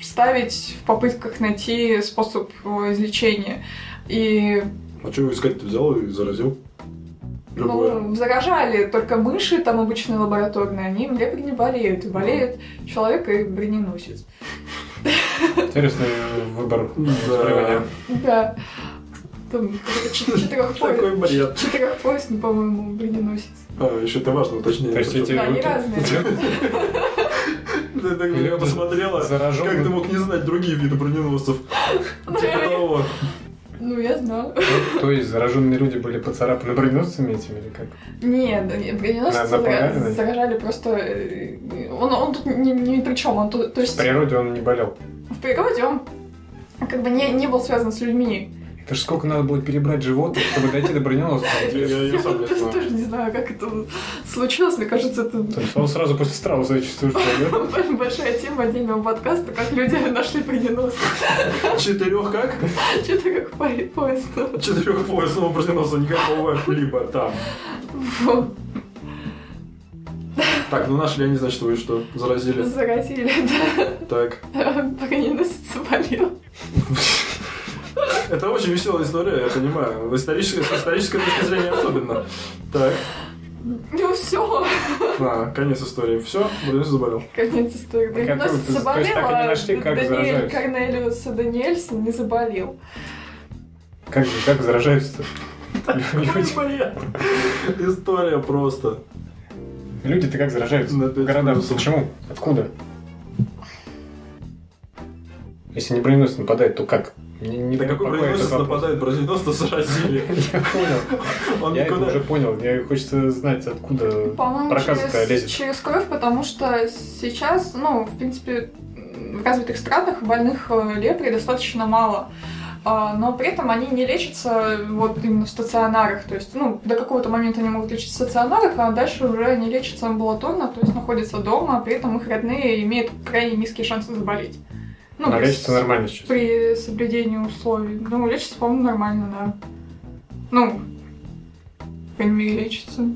вставить в попытках найти способ э, излечения. И А что его искать-то взял и заразил? Ну, заражали только мыши, там обычные лабораторные, они лепрой не болеют. И болеет человек и броненосец. Интересный выбор Да. заболевания. Да. Там четырехпояс- Такой бред. Четырехпоясный, по-моему, броненосец. А, еще это важно уточнить. То есть эти Да, они разные. Ты так посмотрела, как ты мог не знать другие виды броненосцев? Типа того. Ну, я знала. То есть зараженные люди были поцарапаны броненосцами этими или как? Нет, броненосцы На- напугали, зара- да? заражали просто... э, Он, он тут ни, ни при чем. Он тут, то В есть природе он не болел. в природе он как бы не, не был связан с людьми. Это ж сколько надо было перебрать животных, чтобы дойти до броненосца. Я, я- я сам не тоже, знаю. тоже не знаю, как это случилось. Мне кажется, это То есть он сразу после страуса чувствуешь, что да? Большая тема отдельного подкаста, как люди нашли броненосцы. Четырех как? Что-то как по- поезд. ну, Четырехпоясного броненосца никакого либо там. Так, ну нашли они, значит, вы что, заразили? Заразили, Так. да. Броненосец заболел. Это очень веселая история, я понимаю. В исторической, с исторической точки зрения особенно. Так. Ну все, А, конец истории. Все, Броненосец заболел. конец истории. То есть заболел, так и не а Даниэль? Корнелиус Даниэльсон не заболел. Как же, как заражаются-то? История просто. люди-то как заражаются? Плюсов. Почему? Откуда? Если не броненосец нападает, то как? Не, не Да какой броненосец нападает? Броненосца заразили. Я понял. Он Я это уже понял. Мне хочется знать, откуда через, лезет. через кровь, потому что сейчас, ну, в принципе, в развитых странах больных э, лепрой достаточно мало. А, Но при этом они не лечатся вот именно в стационарах. То есть, ну, до какого-то момента они могут лечиться в стационарах, а дальше уже они лечатся амбулаторно, то есть находятся дома, а при этом их родные имеют крайне низкие шансы заболеть. Ну, Она лечится нормально сейчас. при соблюдении условий. Ну, лечится, по-моему, нормально, да. Ну, по мере, лечится.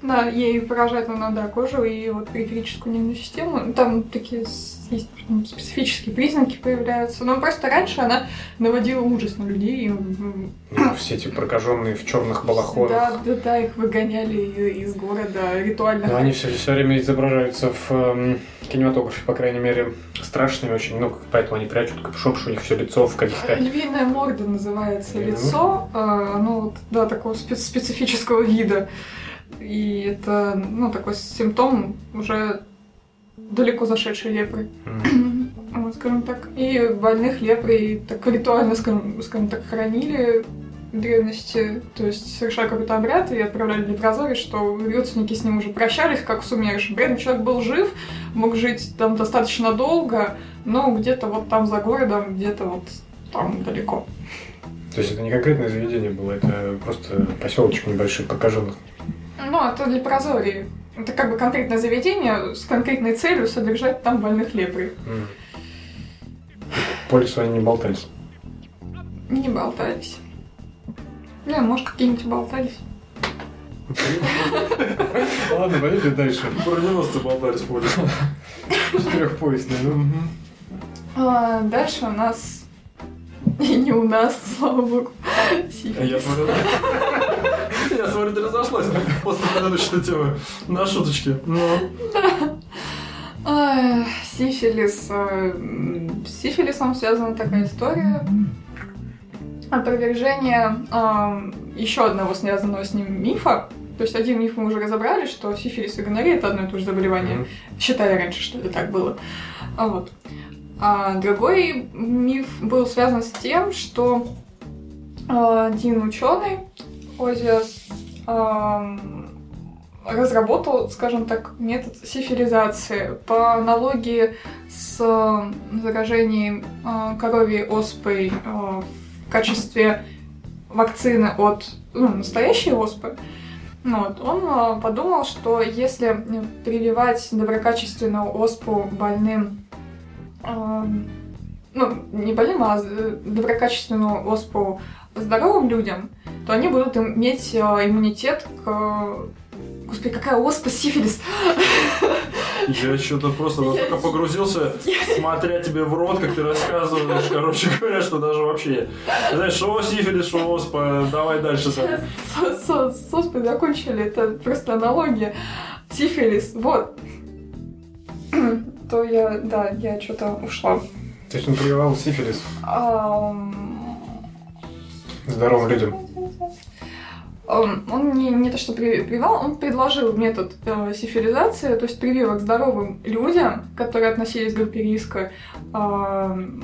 Да, ей поражает она, да, кожу и вот периферическую нервную систему. Там такие есть ну, специфические признаки появляются. Но просто раньше она наводила ужас на людей. м, Ну, все эти прокаженные в черных балахонах. Да, да, да, их выгоняли из города ритуально. Но они все, все время изображаются в эм, кинематографе, по крайней мере, страшными очень. Ну, поэтому они прячут капюшон, что у них все лицо в каких-то... Львиная морда называется Львиная лицо, а, ну вот, да, такого спе- специфического вида. И это, ну, такой симптом уже далеко зашедшей лепры. М. Вот, скажем так. И больных лепрой так ритуально, скажем, скажем так, хоронили в древности, то есть совершали какой-то обряд и отправляли в лепрозорий, что родственники с ним уже прощались, как с умершим. При этом человек был жив, мог жить там достаточно долго, но где-то вот там за городом, где-то вот там далеко. То есть это не конкретное заведение было, это просто поселочек небольших прокаженных. Ну, это лепрозорий. Это как бы конкретное заведение с конкретной целью содержать там больных лепрой. М. По лесу они не болтались. Не болтались. Не, может, какие-нибудь болтались. Ладно, пойдемте дальше. Броненосцы болтались по лесу. Четырехпоясный, ну. А, дальше у нас... И не у нас, слава богу. Я сифилис. смотрю, я смотрю, ты разошлась после предыдущей темы. На шуточки. Ну, Ай, Сифилис. э, С сифилисом связана такая история. Опровержение еще одного связанного с ним мифа. То есть один миф мы уже разобрали, что сифилис и гонорея это одно и то же заболевание. Мгм. Считали раньше, что это так было. А вот. А другой миф был связан с тем, что а, один ученый, Озиас, разработал, скажем так, метод сифилизации по аналогии с заражением а, коровьей оспой в качестве вакцины от ну, настоящей оспы. Вот. Он подумал, что если прививать доброкачественную оспу больным, ну, не больным, а з- доброкачественную оспу здоровым людям, то они будут иметь а, иммунитет к... Господи, какая оспа, сифилис? я что-то просто настолько погрузился, смотря тебе в рот, как ты рассказываешь, короче говоря, что даже вообще... Знаешь, шо сифилис, шо оспа, давай дальше. с оспой закончили, это просто аналогия. Сифилис, вот. То я, да, я что-то ушла. То есть он прививал сифилис здоровым людям. Он, не, не то что при- прививал, он предложил метод э, сифилизации, то есть прививок здоровым людям, которые относились к группе риска, ам,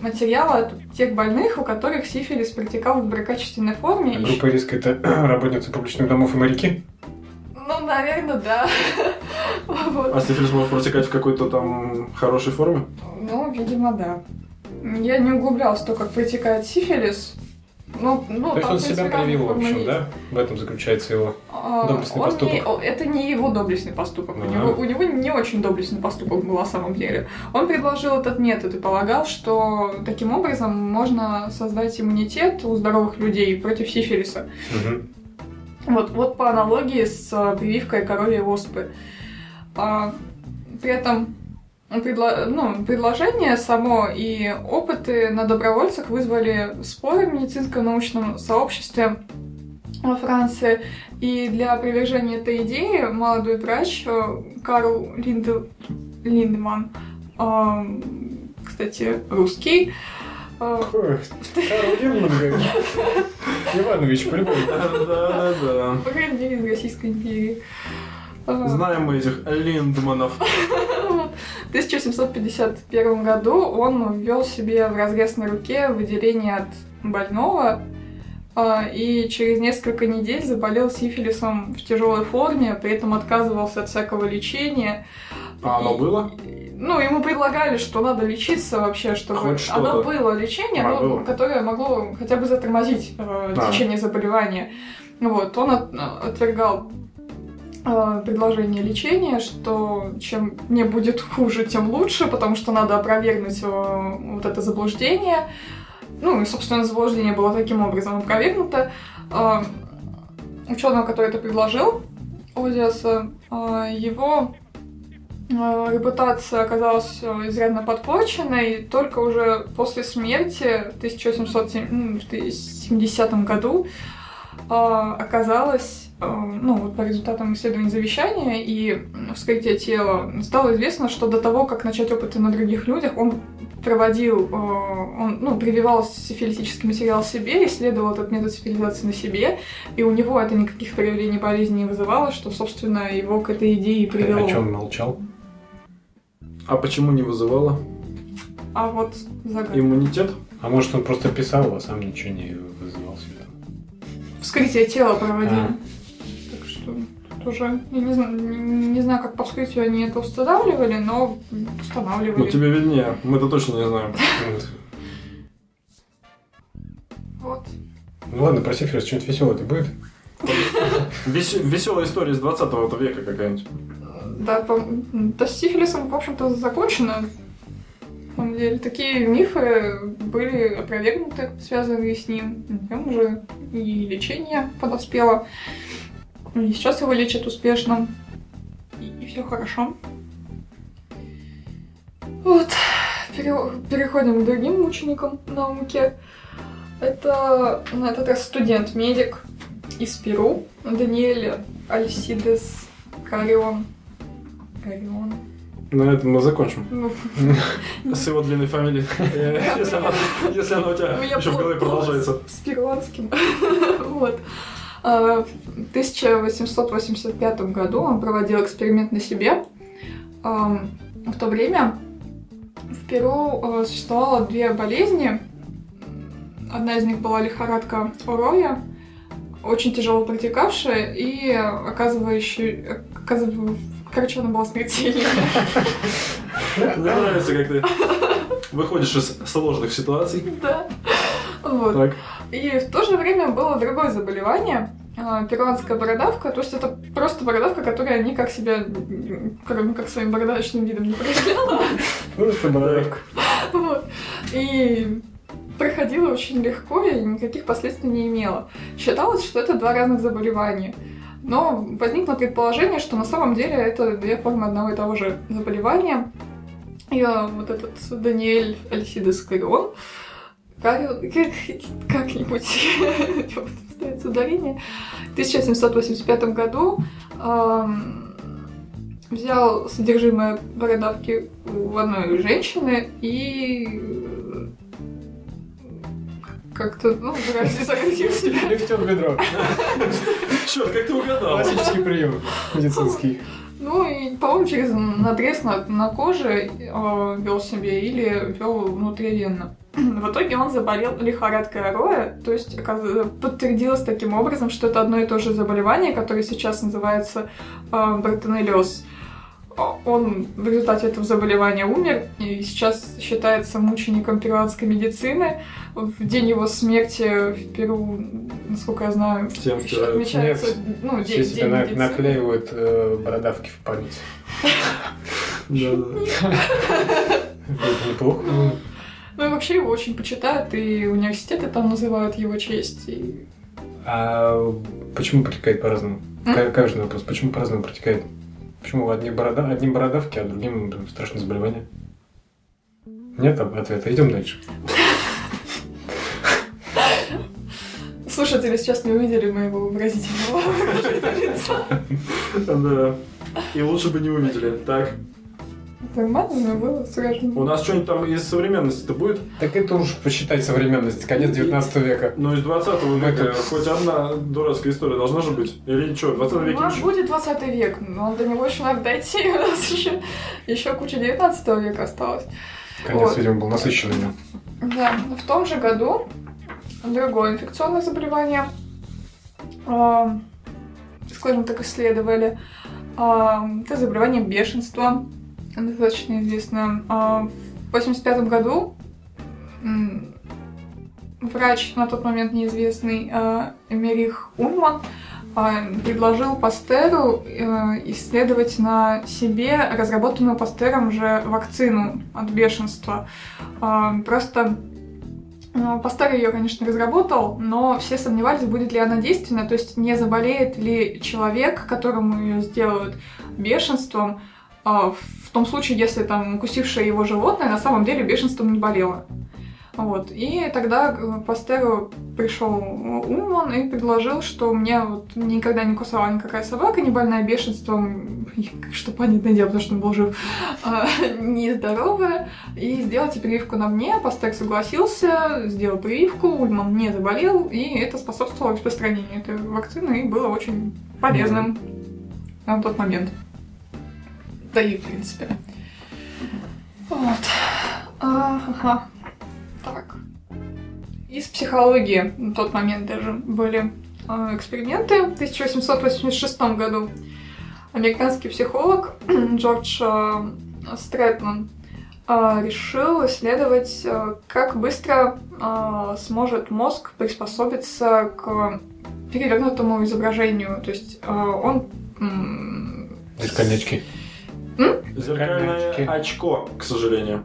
материала от тех больных, у которых сифилис протекал в доброкачественной форме. А группа риска это работницы публичных домов и моряки. Ну, наверное, да. Вот. А сифилис может протекать в какой-то там хорошей форме? Ну, видимо, да. Я не углублялась в то, как протекает сифилис. Ну, ну, То есть он себя привил, в общем, формы да? В этом заключается его. А, Доблестный он поступок. не- это не его доблестный поступок. У, Ага. него, у него не очень доблестный поступок был на самом деле. Он предложил этот метод и полагал, что таким образом можно создать иммунитет у здоровых людей против сифилиса. Мгм. Вот, вот по аналогии с а, прививкой коровьей оспы. А, при этом предло... ну, предложение само и опыты на добровольцах вызвали споры в медицинском научном сообществе во Франции. И для опровержения этой идеи молодой врач э, Карл Линде... Линдеман, э, кстати, русский, э, Карл Иванович, по-любому. Да-да-да. по крайней мере, из Российской империи. Э, Знаем мы этих Линдманов. В 1751 году он ввел себе в разрез на руке выделение от больного а, и через несколько недель заболел сифилисом в тяжелой форме, при этом отказывался от всякого лечения. А оно было? Ну, ему предлагали, что надо лечиться вообще, чтобы Хоть что-то. оно было лечение, А, но- было. которое могло хотя бы затормозить э, Да. течение заболевания. Вот, он от- отвергал э, предложение лечения, что чем мне будет хуже, тем лучше, потому что надо опровергнуть э, вот это заблуждение. Ну, и, собственно, заблуждение было таким образом опровергнуто. Э, Ученого, который это предложил, Озиаса, э, его репутация оказалась э, изрядно подпорченной, и только уже после смерти в 1870 году э, оказалось, э, ну, вот по результатам исследований завещания и вскрытия тела, стало известно, что до того, как начать опыты на других людях, он проводил, э, он, ну, прививал сифилитический материал себе, исследовал этот метод сифилизации на себе, и у него это никаких проявлений болезни не вызывало, что, собственно, его к этой идее привело. О чем молчал? А почему не вызывало? А вот загадка. Иммунитет? А может, он просто писал, а сам ничего не вызывал себе? Вскрытие тела проводили. А. Так что тут уже, я не знаю, не, не знаю, как по вскрытию они это устанавливали, но устанавливали. Ну, тебе виднее. Мы-то точно не знаем. Вот. Вот. Ну ладно, про сифилис что-нибудь веселое-то будет? Веселая история из 20 века какая-нибудь. Да, да, с сифилисом, в общем-то, закончено. На самом деле, такие мифы были опровергнуты, связанные с ним. Затем уже и лечение подоспело. И сейчас его лечат успешно. И, все хорошо. Вот. Пере- переходим к другим мученикам науки. Это на этот раз студент-медик из Перу, Даниэль Альсидес Карион. Карион. На этом мы закончим. Ну, С его длинной фамилией. Если она, у тебя У меня еще в голове продолжается. С перуанским. Вот. А, В 1885 году он проводил эксперимент на себе. В то время в Перу э, существовало две болезни. Одна из них была лихорадка Ороя, очень тяжело протекавшая и оказывающая... оказыв- Короче, она была смертельной. Мне нравится, как ты выходишь из сложных ситуаций. Да. Вот. Так. И в то же время было другое заболевание, а, перуанская бородавка, то есть это просто бородавка, которая никак себя, кроме как своим бородавочным видом, не проявляла. Просто бородавка. Вот. И проходила очень легко и никаких последствий не имела. Считалось, что это два разных заболевания. Но возникло предположение, что на самом деле это две формы одного и того же заболевания. И а, вот этот Даниэль Альсидес Карион, Карион, как- как-нибудь ставится ударение, в 1785 году ам, взял содержимое бородавки у одной женщины и э, как-то, ну, заразил себя. Лифтер в бедро. Черт, как ты угадал? Классический прием медицинский. Ну и, по-моему, через надрез на, на коже э, вел себе или вел внутривенно. В итоге он заболел лихорадкой Ароя, то есть подтвердилось таким образом, что это одно и то же заболевание, которое сейчас называется э, бартонеллез. Он в результате этого заболевания умер и сейчас считается мучеником перуанской медицины. В день его смерти в Перу, насколько я знаю, Всем отмечается ну, Все день, себе день медицины. наклеивают э, бородавки в память. Неплохо. Ну и вообще его очень почитают, и университеты там называют его честь. А почему протекает по-разному? Каждый вопрос. Почему по-разному протекает? Почему одни борода, одним бородавки, а другим там, страшное заболевание? Нет ответа. Идем дальше. Слушатели сейчас не увидели моего выразительного лица. Да. И лучше бы не увидели. Так, Нормально, но было сразу. у нас что-нибудь там из современности-то будет? Так это уж посчитать современность. Конец 19 века. Ну, из 20 века Это- хоть одна дурацкая история должна же быть. Или что, в 20 У веке нас ничего? будет 20 век, но до него еще надо дойти. У нас еще, еще куча 19 века осталось. Конец, Вот. видимо, был насыщенный. да. В том же году другое инфекционное заболевание, а, скажем так, исследовали. А, Это заболевание бешенства, достаточно известное. А, В 85 году врач на тот момент неизвестный а, Эмерих Ульман а, предложил Пастеру э, исследовать на себе разработанную Пастером же вакцину от бешенства. Просто э, Пастер ее, конечно, разработал, но все сомневались, будет ли она действенна, то есть не заболеет ли человек, которому ее сделают бешенством, в том случае, если там укусившее его животное на самом деле бешенством не болело. Вот. И тогда к Пастеру пришел Уман и предложил, что мне вот никогда не кусала никакая собака, не больная бешенством, что понятное дело, потому что он был жив, а, нездоровая, и сделайте прививку на мне. Пастер согласился, сделал прививку, Ульман не заболел, и это способствовало распространению этой вакцины и было очень полезным на тот момент. Да и в принципе. Вот. Ага. Так. Из психологии на тот момент даже были э, эксперименты. В 1886 году американский психолог Джордж э, Стрэпман э, решил исследовать, как быстро сможет мозг приспособиться к перевернутому изображению. То есть он Зеркальные очки. Зеркальное Очки. очко, к сожалению.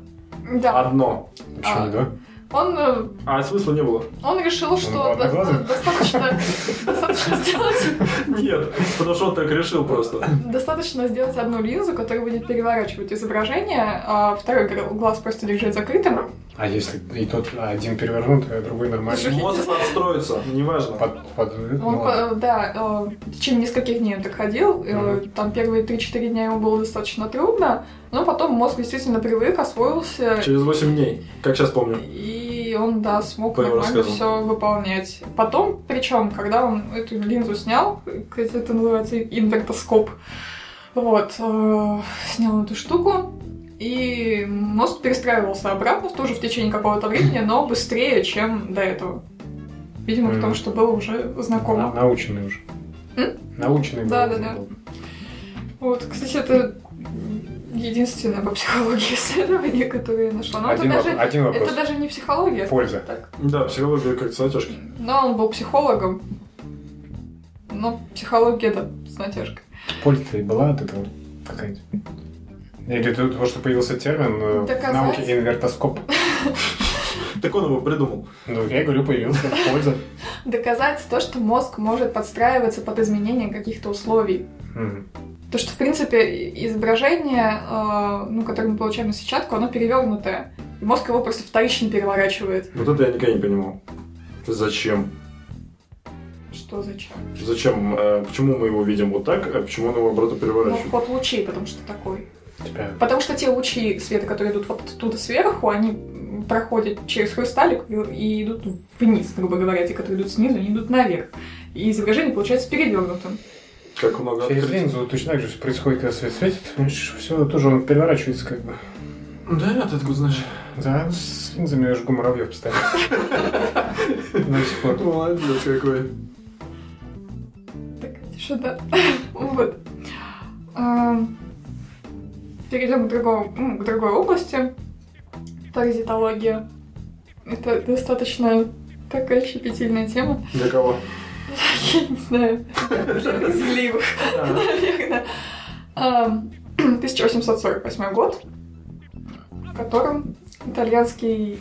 да, Одно. Почему А. два? он э, А смысла не было. Он решил, что Он был одноглазым? до- достаточно, достаточно, сделать, Нет, потому что он так решил просто. достаточно сделать одну линзу, которая будет переворачивать изображение, а второй гр- глаз просто держать закрытым. А если и тот один перевернут, а другой нормальный? Мозг подстроится, неважно. Под, под, ну, Он, по- да, э, в течение нескольких дней он так ходил. э, Там первые 3-4 дня ему было достаточно трудно, но потом мозг действительно привык, освоился, Через 8 дней, как сейчас помню. и он, да, смог По нормально все выполнять. Потом, причем, когда он эту линзу снял, кстати, это называется инвертоскоп, вот, э, снял эту штуку, и мозг перестраивался обратно, тоже в течение какого-то времени, но быстрее, чем до этого. Видимо, потому Мгм. что было уже знакомо. На- наученный уже. М? Наученный был. Да, да, да. Вот, кстати, это единственное по психологии исследование, которое я нашла. Но Один, это даже, один вопрос. это даже не психология. Польза. Так. Да, психология как-то с натяжкой. Но он был психологом. Но психология, да, с натяжкой. Польза-то и была от этого какая-нибудь? Или то, то, что появился термин э, в Доказать? науке инвертоскоп. Так он его придумал. Ну, я говорю, появился польза. Доказать то, что мозг может подстраиваться под изменение каких-то условий. То, что, в принципе, изображение, э, ну, которое мы получаем на сетчатку, оно перевернутое. И мозг его просто вторично переворачивает. Вот это я никогда не понимал. Зачем? Что зачем? Зачем? э, почему мы его видим вот так, а почему он его обратно Ну, переворачивает? ход лучей, потому что такой. Тебя Потому что те лучи света, которые идут вот оттуда сверху, они проходят через хрусталик и- и идут вниз, грубо говоря. Те, которые идут снизу, они идут наверх. И изображение получается перевернутым. Как много Через открытий. линзу точно так же происходит, когда свет светит. Все тоже он переворачивается как бы. Да, ты откуда знаешь? Да, с линзами я жгу муравьев постоянно. До сих пор. Молодец какой. Так, что да. Вот. Перейдем к, другому, ну, к другой области. Паразитология. Это достаточно такая щепетильная тема. Для кого? Я не знаю. Для изливых. наверное. Ам, 1848 год, в котором итальянский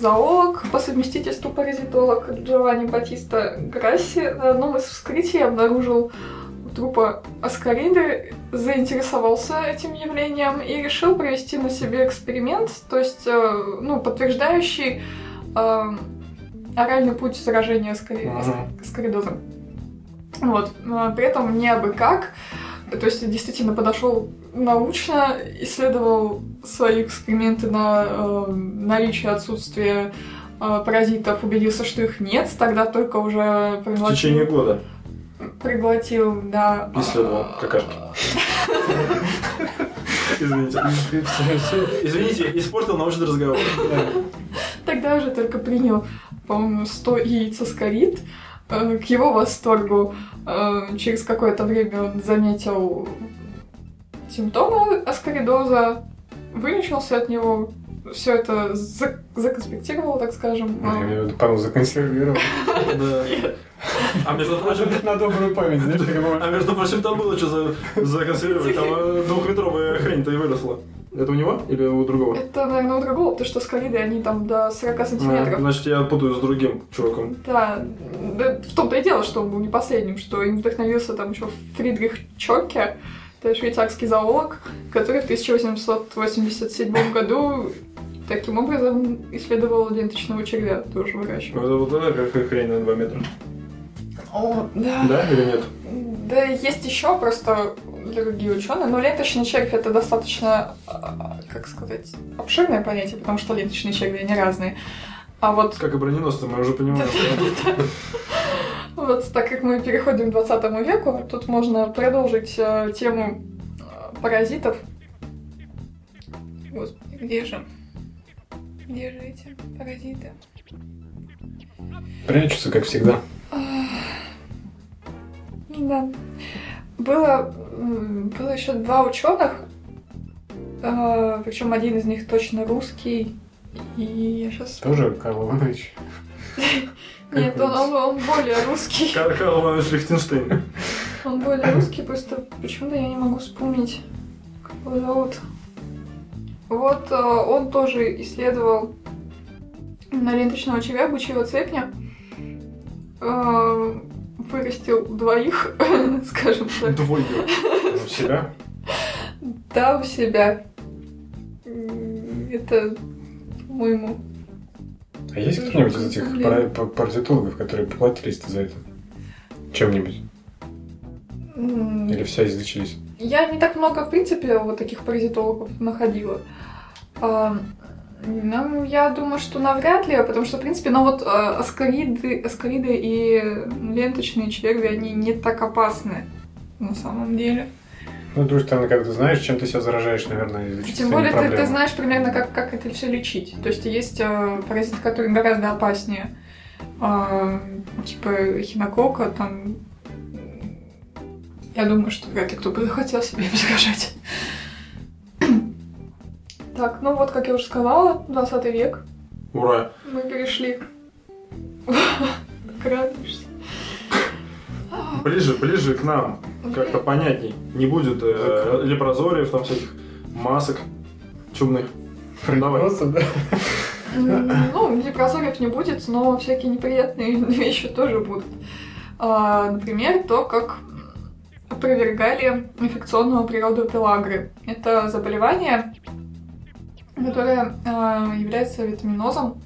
зоолог, по совместительству паразитолог Джованни Батиста Грасси на одном из вскрытий обнаружил трупа аскариды, заинтересовался этим явлением и решил провести на себе эксперимент, то есть, э, ну, подтверждающий э, оральный путь заражения аскари... Ага. аскаридозом. Вот. Но При этом не абы как. То есть действительно подошел научно, исследовал свои эксперименты на э, наличие отсутствие э, паразитов, убедился, что их нет, тогда только уже В течение года приглотил да, исследовал какашки. Извините. Извините, испортил научный разговор. Тогда уже только принял, по-моему, 100 яиц аскарид. Э, К его восторгу э, через какое-то время он заметил симптомы аскаридоза, вылечился от него, все это за- законспектировал, так скажем. Я имею в виду, по-моему, законсервировал. Да. А между прочим, На добрую память, знаешь, а между прочим, там было что за законсервировать. Там э, двухметровая хрень-то и выросла. Это у него или у другого? Это, наверное, у другого, потому что аскариды, они там до 40 А, сантиметров. значит, я путаю с другим чуваком. Да, да, в том-то и дело, что он был не последним, что им вдохновился там еще Фридрих Чокке, это швейцарский зоолог, который в 1887 году таким образом исследовал ленточного червя, тоже выращивал. Это вот она какая хрень на 2 метра. О, да. Да или нет? Да, есть еще просто другие ученые, но ленточный червь это достаточно, а, как сказать, обширное понятие, потому что ленточные черви они разные. А вот Как и броненосцы, мы уже понимаем. Вот так как мы переходим к 20 веку, тут можно продолжить э, тему э, паразитов. Господи, где же? Где же эти паразиты? Прячутся, как всегда. Да. Было, было еще два ученых, причем один из них точно русский. И я сейчас... Тоже Карл Иванович. Нет, он, он- он более русский. Кар- Карл Иванович Лихтенштейн. Он более русский, просто почему-то я не могу вспомнить, как его зовут. Вот э, он тоже исследовал на ленточного червя бычьего цепня. Э, Вырастил двоих, скажем так, Двойка. У себя. да, у себя. Это, по-моему, А есть кто-нибудь из этих пара- па- паразитологов, которые поплатились-то за это? Чем-нибудь? Или все излечились? Я не так много, в принципе, вот таких паразитологов находила. А, Ну, я думаю, что навряд ли, потому что, в принципе, ну вот э, аскариды, аскариды и ленточные черви, они не так опасны на самом деле. Ну, с другой стороны, когда ты знаешь, чем ты себя заражаешь, наверное, Тем более ты, ты знаешь примерно, как, как это все лечить. То есть есть э, паразиты, которые гораздо опаснее. А, типа хинокока, там... Я думаю, что вряд ли кто бы захотел себе обеззаражать. Так, ну вот, как я уже сказала, 20 век. Ура. Мы перешли. Так радуешься. Ближе, ближе к нам. Как-то понятней. Не будет э, лепрозориев, там всяких масок чумных. Давай. Просто, да. Ну, лепрозориев не будет, но всякие неприятные вещи тоже будут. А, Например, то, как опровергали инфекционную природу пелагры. Это заболевание, которое а, является витаминозом,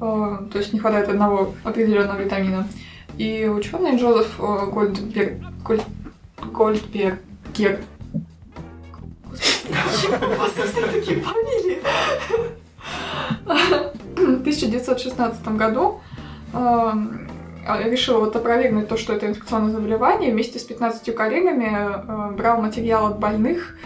а, то есть не хватает одного определенного витамина. И ученый Джозеф а, Гольдберг, Голь- Гольдбергер Господи, почему у вас такие фамилии? В 1916 году эм, решил вот опровергнуть то, что это инфекционное заболевание, вместе с 15 коллегами э, брал материал от больных,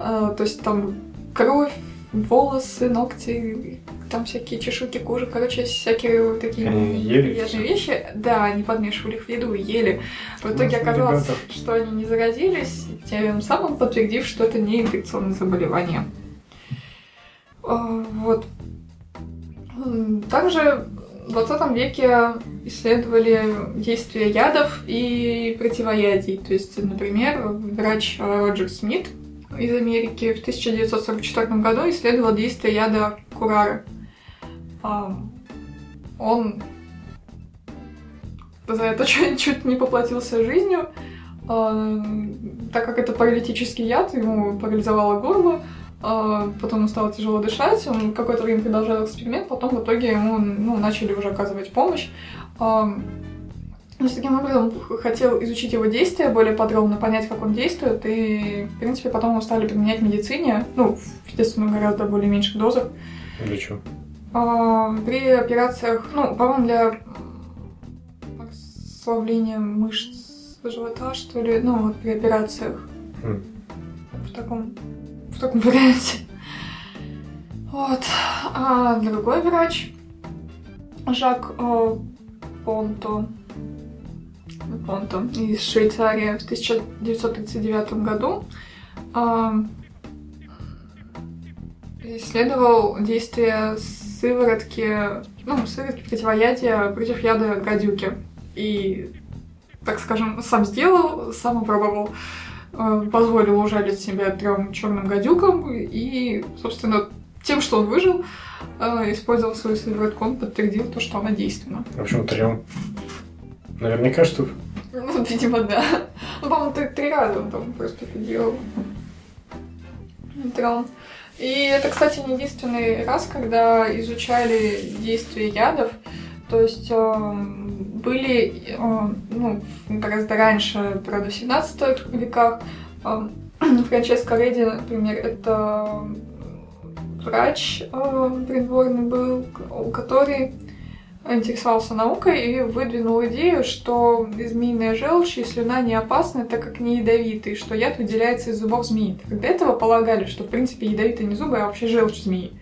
э, то есть там кровь, волосы, ногти, там всякие чешуйки кожи, короче, всякие вот такие Они неприятные вещи. Да, они подмешивали их в еду и ели. В итоге Господи, оказалось, ребята. что они не заразились, тем самым подтвердив, что это не инфекционное заболевание. А, Вот. Также в 20 веке исследовали действие ядов и противоядий. То есть, например, врач Роджер Смит из Америки в 1944 году исследовал действие яда курары. Он за это чуть, чуть не поплатился жизнью, так как это паралитический яд, ему парализовало горло, а, потом ему стало тяжело дышать, он какое-то время продолжал эксперимент, потом в итоге ему ну, начали уже оказывать помощь. А, есть таким образом хотел изучить его действия более подробно, понять, как он действует, и, в принципе, потом его стали применять в медицине, ну, естественно, гораздо более меньших дозах. Для чего? А, при операциях, ну, по-моему, для расслабления мышц живота, что ли, ну, вот при операциях. Хм. В таком, в таком варианте. Вот. А другой врач, Жак э, Понто, Понто из Швейцарии в 1939 году э, исследовал действие сыворотки, ну, сыворотки противоядия против яда гадюки. И, так скажем, сам сделал, сам опробовал, э, позволил ужалить себя трем черным гадюкам, и, собственно, тем, что он выжил, э, использовал свою сыворотку, он подтвердил то, что она действенна. В общем, трем. Наверняка, что... Ну, видимо, да. Ну, по-моему, три, три раза он там просто это делал. Трем. И это, кстати, не единственный раз, когда изучали действие ядов. То есть э, были, э, ну, гораздо раньше, правда, в 17 веках, э, Франческо Редди, например, это врач э, придворный был, который интересовался наукой и выдвинул идею, что змеиная желчь и слюна не опасны, так как не ядовитые, что яд выделяется из зубов змеи. До этого полагали, что в принципе ядовитые не зубы, а вообще желчь змеи.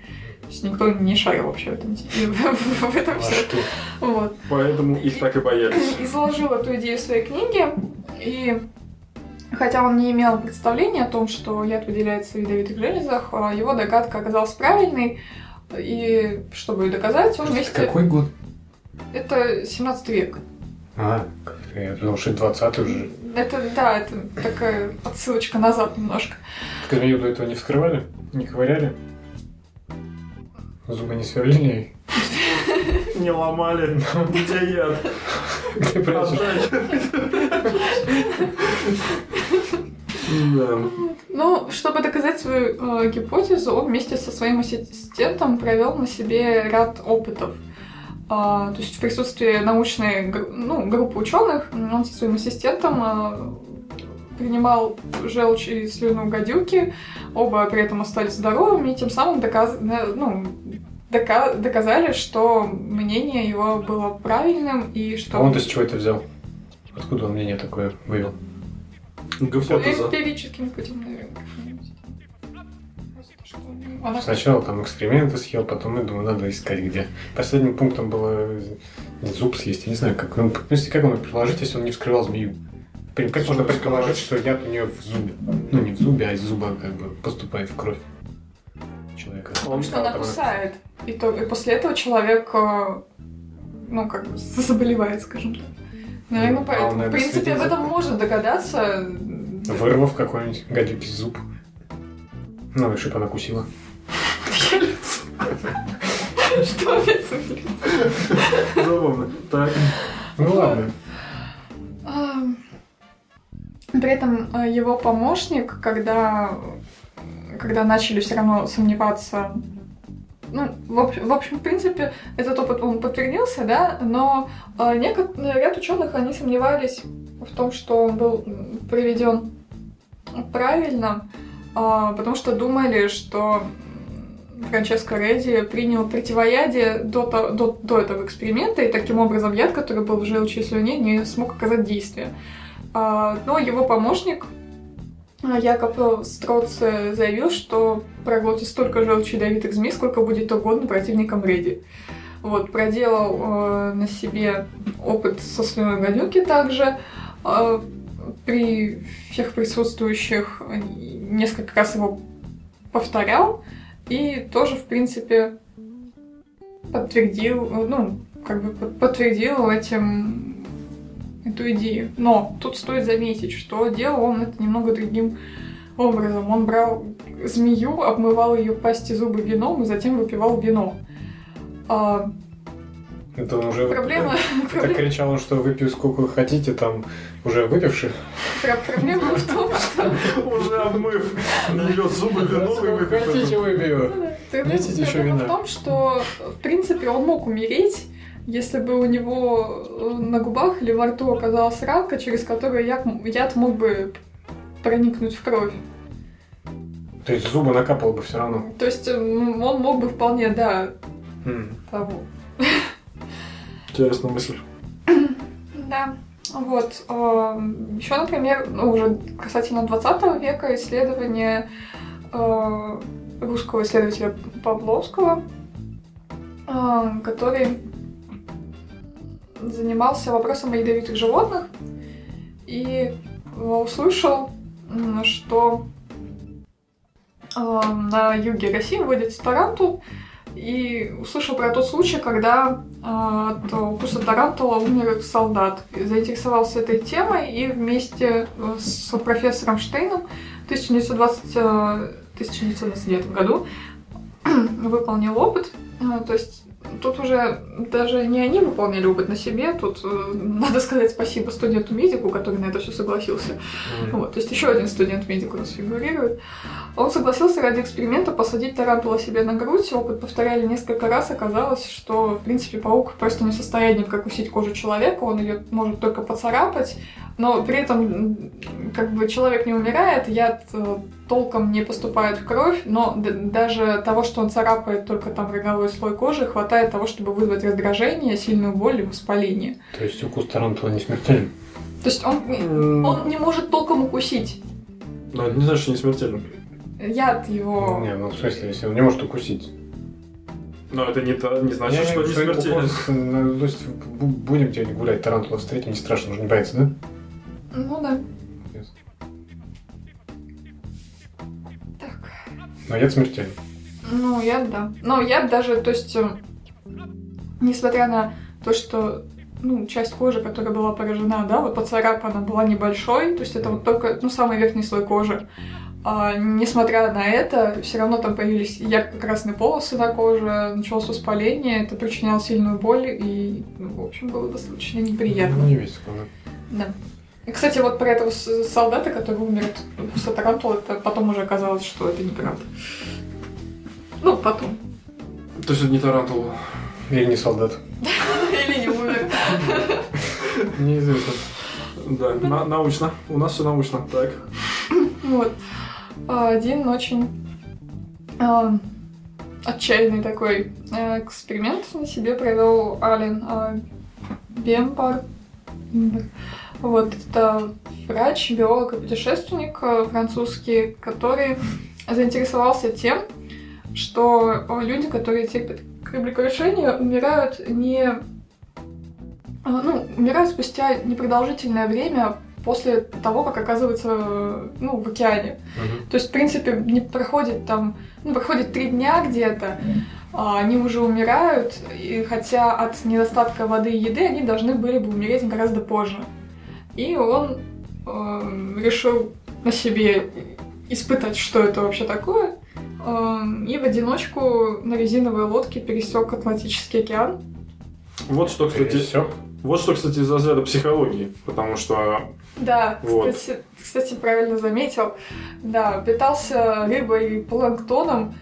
То есть никто не шарил вообще в этом, в этом А все. что? Вот. Поэтому их так и боялись. Изложил эту идею в своей книге, и хотя он не имел представления о том, что яд выделяется в ядовитых железах, а его догадка оказалась правильной, и чтобы ее доказать, он вместе... Какой год? Это 17 век. А, я думал, что это 20 уже. Это, да, это такая отсылочка назад немножко. Так змею до этого не вскрывали? Не ковыряли? Зубы не сверлили? Не ломали, где яд? Где? Да. Ну, чтобы доказать свою э, гипотезу, он вместе со своим ассистентом провел на себе ряд опытов. А, то есть в присутствии научной ну, группы ученых он со своим ассистентом а, принимал желчь и слюну гадюки, оба при этом остались здоровыми, и тем самым доказ... ну, дока- доказали, что мнение его было правильным и что... А он-то с чего это взял? Откуда он мнение такое вывел? Гипотеза. Эмпирическим путем, наверное. Она- Сначала там эксперименты съел, потом я думаю, надо искать где. Последним пунктом было зуб съесть. Я не знаю, как, ну, в принципе, как он предположить, если он не вскрывал змею? Как можно предположить, что яд у нее в зубе? Ну, не в зубе, а из зуба как бы поступает в кровь человека. Потому что она кусает. И, то, и после этого человек, э, ну, как бы заболевает, скажем так. Наверное, Ну, а поэтому. В принципе, об этом может догадаться. Вырвав какой-нибудь гадюки зуб. Ну, и чтоб она кусила. Что опять выглядит? Забавно. Так. Ну ладно. А, При этом э, его помощник, когда, когда начали все равно сомневаться, ну, в, об- в общем, в принципе, этот опыт он подтвердился, да, но э, некот- ряд ученых, они сомневались в том, что он был проведен правильно, а, потому что думали, что Франческо Редди принял противоядие до, до, до этого эксперимента, и таким образом яд, который был в желчи и слюне, не смог оказать действие. А, Но его помощник а, Якоб Строце заявил, что проглотит столько желчи ядовитых змей, сколько будет угодно противникам Редди. Вот, проделал э, на себе опыт со слюной гадюки также. Э, при всех присутствующих э, несколько раз его повторял. И тоже, в принципе, подтвердил, ну, как бы под- подтвердил этим эту идею. Но тут стоит заметить, что делал он это немного другим образом. Он брал змею, обмывал ее пасти зубы вином и затем выпивал вино. А, Это он уже... проблема, Так проблема, кричал, что выпью сколько хотите, там уже выпивших. про- проблема в том, что Уже обмыв ее зубы вином и выпив хотите, выпью. Проблема, в том, что, в принципе, он мог умереть, если бы у него э, на губах или во рту оказалась ранка, через которую яд, яд мог бы проникнуть в кровь. То есть зубы накапало бы все равно. То есть он мог бы вполне, да, М. того. Интересная мысль. Да. Вот. Еще, например, ну, уже касательно 20 века исследования э, русского исследователя Павловского, э, который занимался вопросом о ядовитых животных и э, услышал, что э, на юге России водится тарантул, и услышал про тот случай, когда э, от укуса тарантула умер солдат. Заинтересовался этой темой и вместе э, с профессором Штейном в 1920, э, 1929 году выполнил опыт. Э, То есть тут уже даже не они выполнили опыт на себе, тут э, надо сказать спасибо студенту-медику, который на это все согласился. М. Вот, то есть еще один студент-медик у нас фигурирует. Он согласился ради эксперимента посадить тарантула себе на грудь. Опыт повторяли несколько раз. Оказалось, что, в принципе, паук просто не в состоянии прокусить кожу человека. Он ее может только поцарапать. Но при этом, как бы, человек не умирает, яд э, толком не поступает в кровь, но даже того, что он царапает только там роговой слой кожи, хватает того, чтобы вызвать раздражение, сильную боль и воспаление. То есть укус тарантула не смертелен. То есть он, он не может толком укусить. Но это не значит, что не смертельно. Яд его... Не, ну в смысле, если он не может укусить. Но это не, то- не значит, Не, что не смертельно. укус, ну, то есть бу- будем где-нибудь гулять, тарантула встретим, не страшно, нужно не бояться, да? Ну да. Но яд смертельный. Ну, яд, да. Но яд даже, то есть, э, несмотря на то, что ну, часть кожи, которая была поражена, да, вот поцарапана была небольшой, то есть это вот только, ну, самый верхний слой кожи. А, несмотря на это, все равно там появились ярко-красные полосы на коже, началось воспаление, это причиняло сильную боль и, ну, в общем, было достаточно неприятно. Ну, не весь такой, да. И, кстати, вот про этого солдата, который умер от укуса тарантула, это потом уже оказалось, что это неправда. Ну, потом. То есть это не тарантул. Или не солдат. Или не умер. Неизвестно. Да, на- научно. У нас все научно. Так. Вот. А, Один очень а, отчаянный такой э, эксперимент на себе провел Ален а, Бомбар. Вот, это врач, биолог и путешественник э, французский, который заинтересовался тем, что э, люди, которые терпят кораблекрушение, умирают не... а, Ну, умирают спустя непродолжительное время после того, как оказываются э, ну, в океане. Мгм. То есть, в принципе, не проходит там, ну, проходит три дня где-то, а они уже умирают, и хотя от недостатка воды и еды они должны были бы умереть гораздо позже. И он э, решил на себе испытать, что это вообще такое, э, и в одиночку на резиновой лодке пересек Атлантический океан. Вот что, кстати, Всё. вот что, кстати, из разряда психологии. Потому что Да, Вот. кстати, кстати, правильно заметил. Да, питался рыбой и планктоном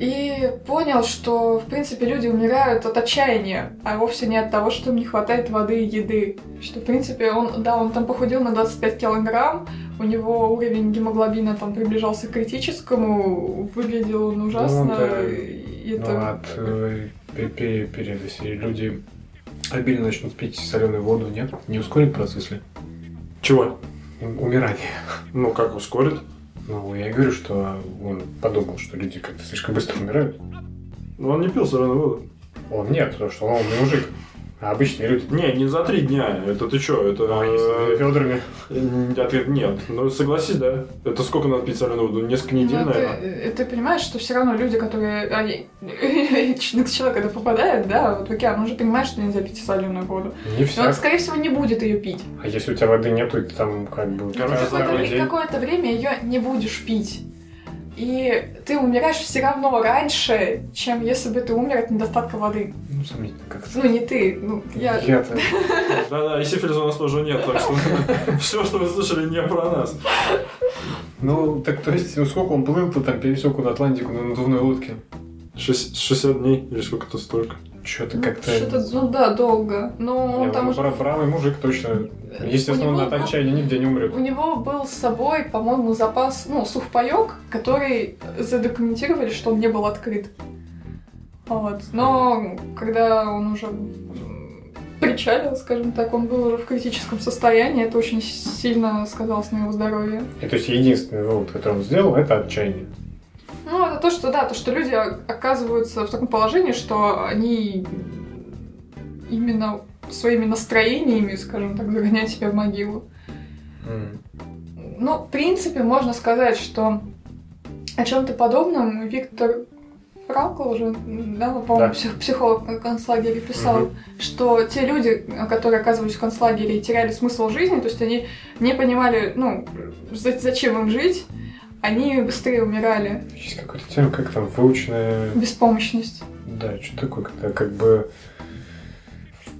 и понял, что, в принципе, люди умирают от отчаяния, а вовсе не от того, что им не хватает воды и еды. Что, в принципе, он, да, он там похудел на 25 килограмм, у него уровень гемоглобина там приближался к критическому, выглядел он ужасно. Ну, да. и Ну, это- от э, пе- пе- перед, если люди обильно начнут пить соленую воду, нет? Не ускорит процесс ли? чего? Ум- Умирание. Ну, как ускорит? Ну, я и говорю, что он подумал, что люди как-то слишком быстро умирают. Ну, он не пил соленую воду. Он нет, потому что он мужик. А обычные люди? Не, не за три дня. Это ты что? Это... А, они с ведрами. Ответ нет. Ну, согласись, да. Это сколько надо пить соленую воду? Несколько недель, Ну, ты, наверное. э, ты понимаешь, что все равно люди, которые... Они, человек, когда попадает, да, вот в океан, он же понимает, что нельзя пить соленую воду. Не все. он, скорее всего, не будет ее пить. А если у тебя воды нету, и ты там как бы... Короче, какое-то время ее не будешь пить. И ты умираешь все равно раньше, чем если бы ты умер от недостатка воды. Ну, сомнительно как-то. Ну, не ты, ну, я... Я-то... Да-да, и сифилиса у нас тоже нет, так что все, что вы слышали, не про нас. Ну, так то есть, ну сколько он плыл-то там, пересек он Атлантику на надувной лодке? Шесть- 60 дней или сколько-то столько. Что-то ну, как-то... Что-то, ну да, долго. Но Не, там уже... бра- бравый мужик точно. Естественно, он от отчаяния нигде не умрет. У него был с собой, по-моему, запас, ну, сухпайок, который задокументировали, что он не был открыт. Вот. Но когда он уже причалил, скажем так, он был уже в критическом состоянии, это очень сильно сказалось на его здоровье. И то есть единственный вывод, который он сделал, это отчаяние. Ну, это то, что, да, то, что люди оказываются в таком положении, что они именно своими настроениями, скажем так, загоняют себя в могилу. Ну, в принципе, можно сказать, что о чем-то подобном Виктор Франкл уже, да, ну, по-моему, Да. псих- психолог в концлагере писал, Мгм. что те люди, которые оказывались в концлагере и теряли смысл жизни, то есть они не понимали, ну, за- зачем им жить, они быстрее умирали. Есть какой-то тема, как там, выученная... Беспомощность. Да, что такое, когда как бы...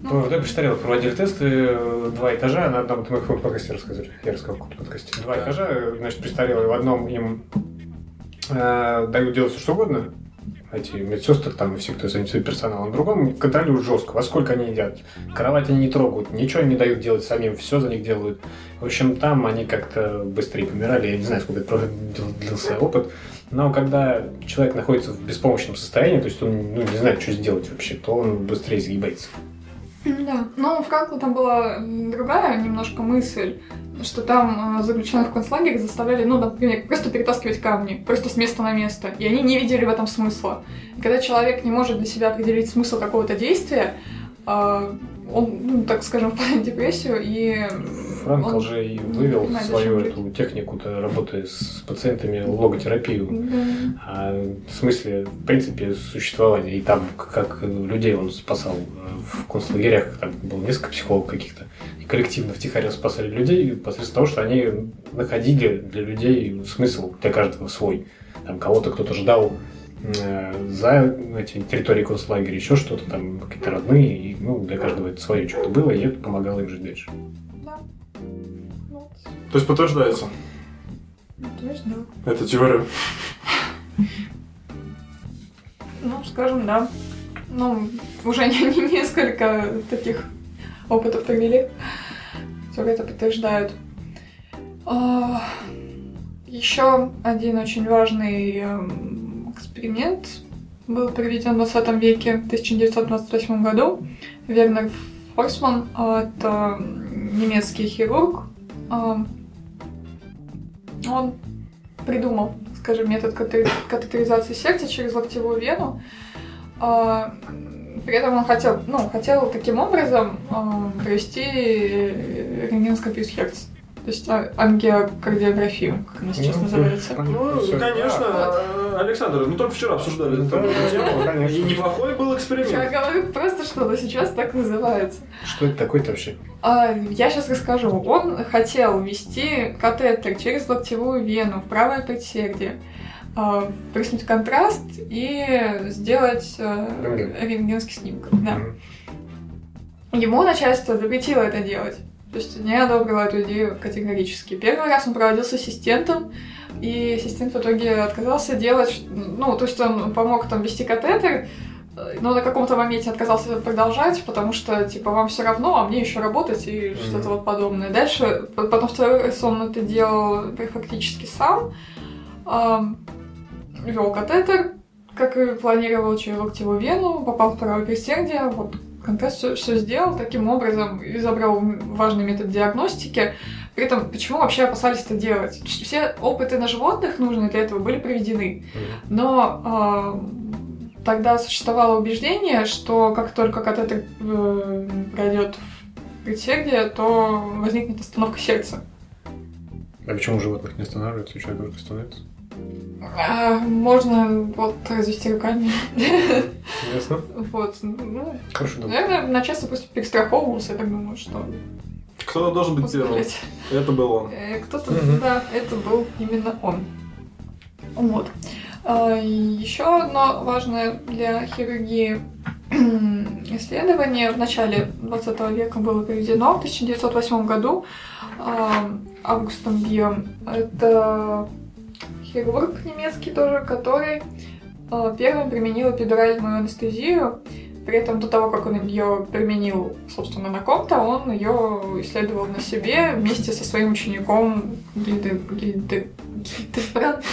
Ну. Ну, я престарел, проводили тесты, э, два этажа, на одном, это мы в подкасте рассказывали, я рассказал в каком-то подкасте. Два этажа, значит, престарелые, в одном им э, дают делать все что угодно, эти медсестры там и все, кто занимается персоналом, другом контролируют жестко, во сколько они едят. Кровать они не трогают, ничего не дают делать самим, все за них делают. В общем, там они как-то быстрее помирали, я не знаю, сколько это длился опыт. Но когда человек находится в беспомощном состоянии, то есть он ну, не знает, что сделать вообще, то он быстрее сгибается. Да. Но в Франкла там была другая немножко мысль, что там э, заключенных в концлагере заставляли, ну, например, просто перетаскивать камни, просто с места на место. И они не видели в этом смысла. И когда человек не может для себя определить смысл какого-то действия, э, он, ну, так скажем, впадает в депрессию и... Франкл он же и вывел понимает, свою эту технику-то работы с пациентами логотерапию. Да. А в смысле, в принципе, существования. И там, как людей он спасал э, в концлагерях, там было несколько психологов каких-то. И коллективно втихаря спасали людей посредством того, что они находили для людей смысл, для каждого свой. Там кого-то кто-то ждал за эти территории концлагеря, еще что-то там, какие-то родные, и, ну, для каждого это свое что-то было, и это помогало им жить дальше. Да. Вот. То есть подтверждается То есть, да. эта теория. Ну, скажем, да. Ну, уже не, не- несколько таких опытов провели, которые это подтверждают. А, Еще один очень важный эм, эксперимент был проведен в 20 веке, в 1928 году. Вернер Форсман, а, это немецкий хирург, а, он придумал, скажем, метод кате- катетеризации сердца через локтевую вену. А, При этом он хотел, ну, хотел таким образом провести рентгеноскопию сердца. То есть а, ангиокардиографию, как она сейчас Ну, называется. Ну, конечно, Александр, мы только вчера обсуждали Да, эту тему. конечно. И неплохой был Я эксперимент. говорю просто, что оно сейчас так называется. Что это такое-то вообще? А, Я сейчас расскажу. Он хотел ввести катетер через локтевую вену в правое предсердие, а, приснуть контраст и сделать э, Рентген. рентгенский снимок. Да. Ему начальство запретило это делать. То есть не одобрило эту идею категорически. Первый раз он проводил с ассистентом, и ассистент в итоге отказался делать, ну, то есть он помог там вести катетер, э, но на каком-то моменте отказался продолжать, потому что, типа, вам все равно, а мне еще работать и Мгм. что-то вот подобное. Дальше, по- потом второй раз он это делал фактически сам, ам, вел катетер, как и планировал через локтевую вену, попал в правое предсердие, вот контраст все, сделал таким образом, изобрел важный метод диагностики. При этом, почему вообще опасались это делать? Все опыты на животных нужные для этого были проведены. Но а, тогда существовало убеждение, что как только катетер э, пройдет в предсердие, то возникнет остановка сердца. А почему животных не останавливается, у человека только становится? А, можно вот развести руками. Ясно. Вот. Ну, Хорошо, да. наверное, начальство просто перестраховывался, я так думаю, что... Кто-то должен быть. Посмотреть. Это был он. Э, Кто-то, да, это был именно он. Вот. А, Еще одно важное для хирургии исследование в начале 20 века было проведено в 1908 году а, Августом Биом. Это хирург немецкий тоже, который а, первым применил эпидуральную анестезию. При этом до того, как он ее применил, собственно, на ком-то, он ее исследовал на себе вместе со своим учеником Гильде... Гильде... Гильдебранд.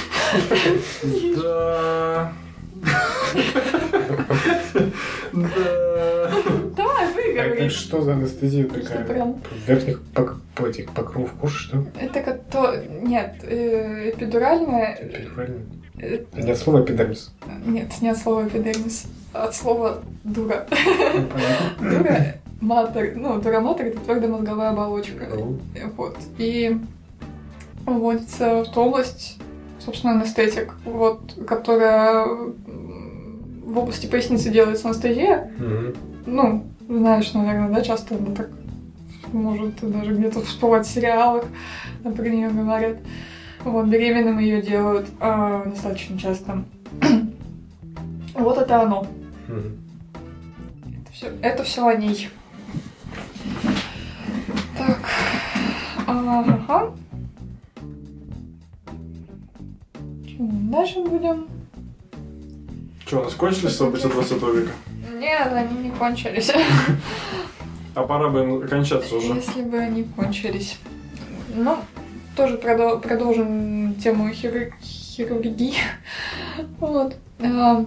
Да. Давай, выговори. это что за анестезия такая? Верхних этих покров кожи, что? Это как-то... Нет, э, эпидуральная... Периферальная? э, Не от слова эпидермис. Нет, не от слова эпидермис, а от слова дура. Ну. Дура, матер, ну, дура матер это твердая мозговая оболочка. Вот. И вводится в ту область, собственно, анестетик, вот, которая в области поясницы делается анестезия. мгм. Ну, знаешь, наверное, да, часто она так может даже где-то всплывать в сериалах, например, говорят. Вот, беременным ее делают а, достаточно часто. Вот это оно. Мгм. Это все, это все о ней. Так. Ага. Дальше будем. Что, у нас кончились события 20 века? Нет, они не кончились. А пора бы кончаться уже. Если бы они кончились. Ну, тоже продол- продолжим тему хиру- хирургии. Вот. А,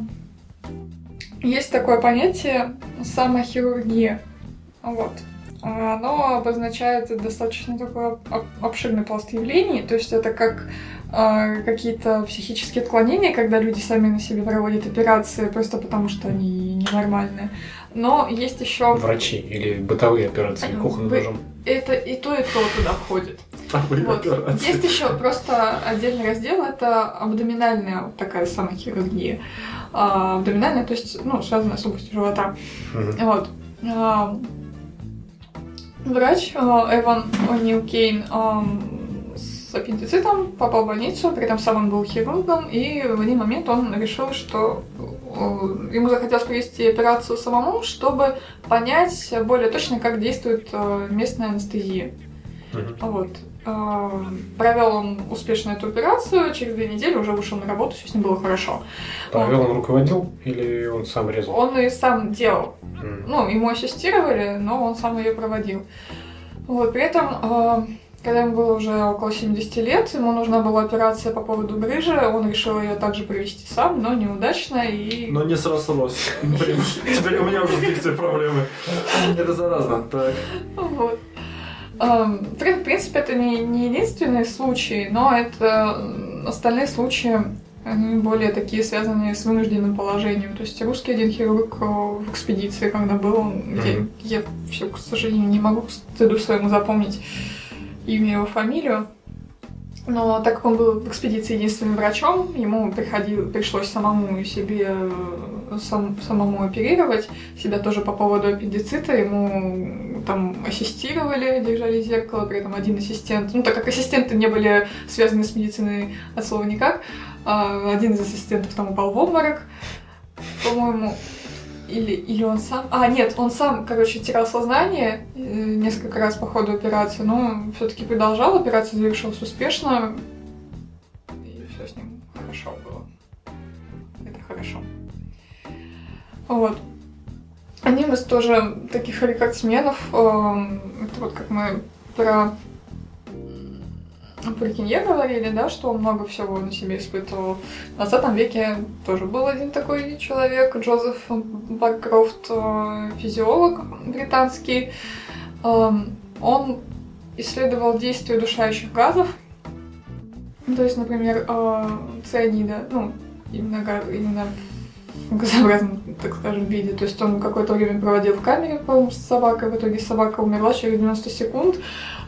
Есть такое понятие самохирургия. Вот. Оно обозначает достаточно такой об- об- обширный пласт явлений. То есть это как какие-то психические отклонения, когда люди сами на себе проводят операции просто потому, что они ненормальные. Но есть еще Врачи или бытовые операции кухонным ножом. это и то, и то туда входит. Вот. операции. Есть еще просто отдельный раздел, это абдоминальная вот такая самохирургия. А, абдоминальная, то есть, ну, связанная с областью живота. Мгм. Вот. А, врач а, Эван О'Нил Кейн аппендицитом попал в больницу, при этом сам он был хирургом, и в один момент он решил, что э, ему захотелось провести операцию самому, чтобы понять более точно, как действует э, местная анестезия. Мгм. Вот. А, Провел он успешно эту операцию, через две недели уже вышел на работу, все с ним было хорошо. Провел он руководил или он сам резал? Он и сам делал. Мгм. Ну, ему ассистировали, но он сам ее проводил. Вот, при этом, а, когда ему было уже около 70 лет, ему нужна была операция по поводу грыжи, он решил ее также провести сам, но неудачно, и... Но не срослось. Блин, теперь у меня уже с дикцией проблемы. Это заразно. Так. Вот. При- В принципе, это не, не единственный случай, но это остальные случаи, они более такие связанные с вынужденным положением. То есть русский один хирург э, в экспедиции, когда был, он, где Мгм. я все, к сожалению, не могу к стыду своему запомнить имя его фамилию. Но так как он был в экспедиции единственным врачом, ему приходил, пришлось самому себе э, сам, самому оперировать себя тоже по поводу аппендицита. Ему там ассистировали, держали зеркало, при этом один ассистент. Ну, так как ассистенты не были связаны с медициной от слова никак, а, один из ассистентов там упал в обморок, по-моему. Или, или он сам... А, нет, он сам, короче, терял сознание э, несколько раз по ходу операции, но все-таки продолжал, операция завершилась успешно, и все с ним хорошо было. Это хорошо. Вот. Одним из тоже таких рекордсменов, эм, это вот как мы про про Кинье говорили, да, что он много всего на себе испытывал. В 20 веке тоже был один такой человек, Джозеф Баккрофт, э, физиолог британский. Эм, Он исследовал действие удушающих газов. То есть, например, э, цианида, ну, именно, именно газообразном, так скажем, виде. То есть он какое-то время проводил в камере, по-моему, с собакой. В итоге собака умерла через 90 секунд.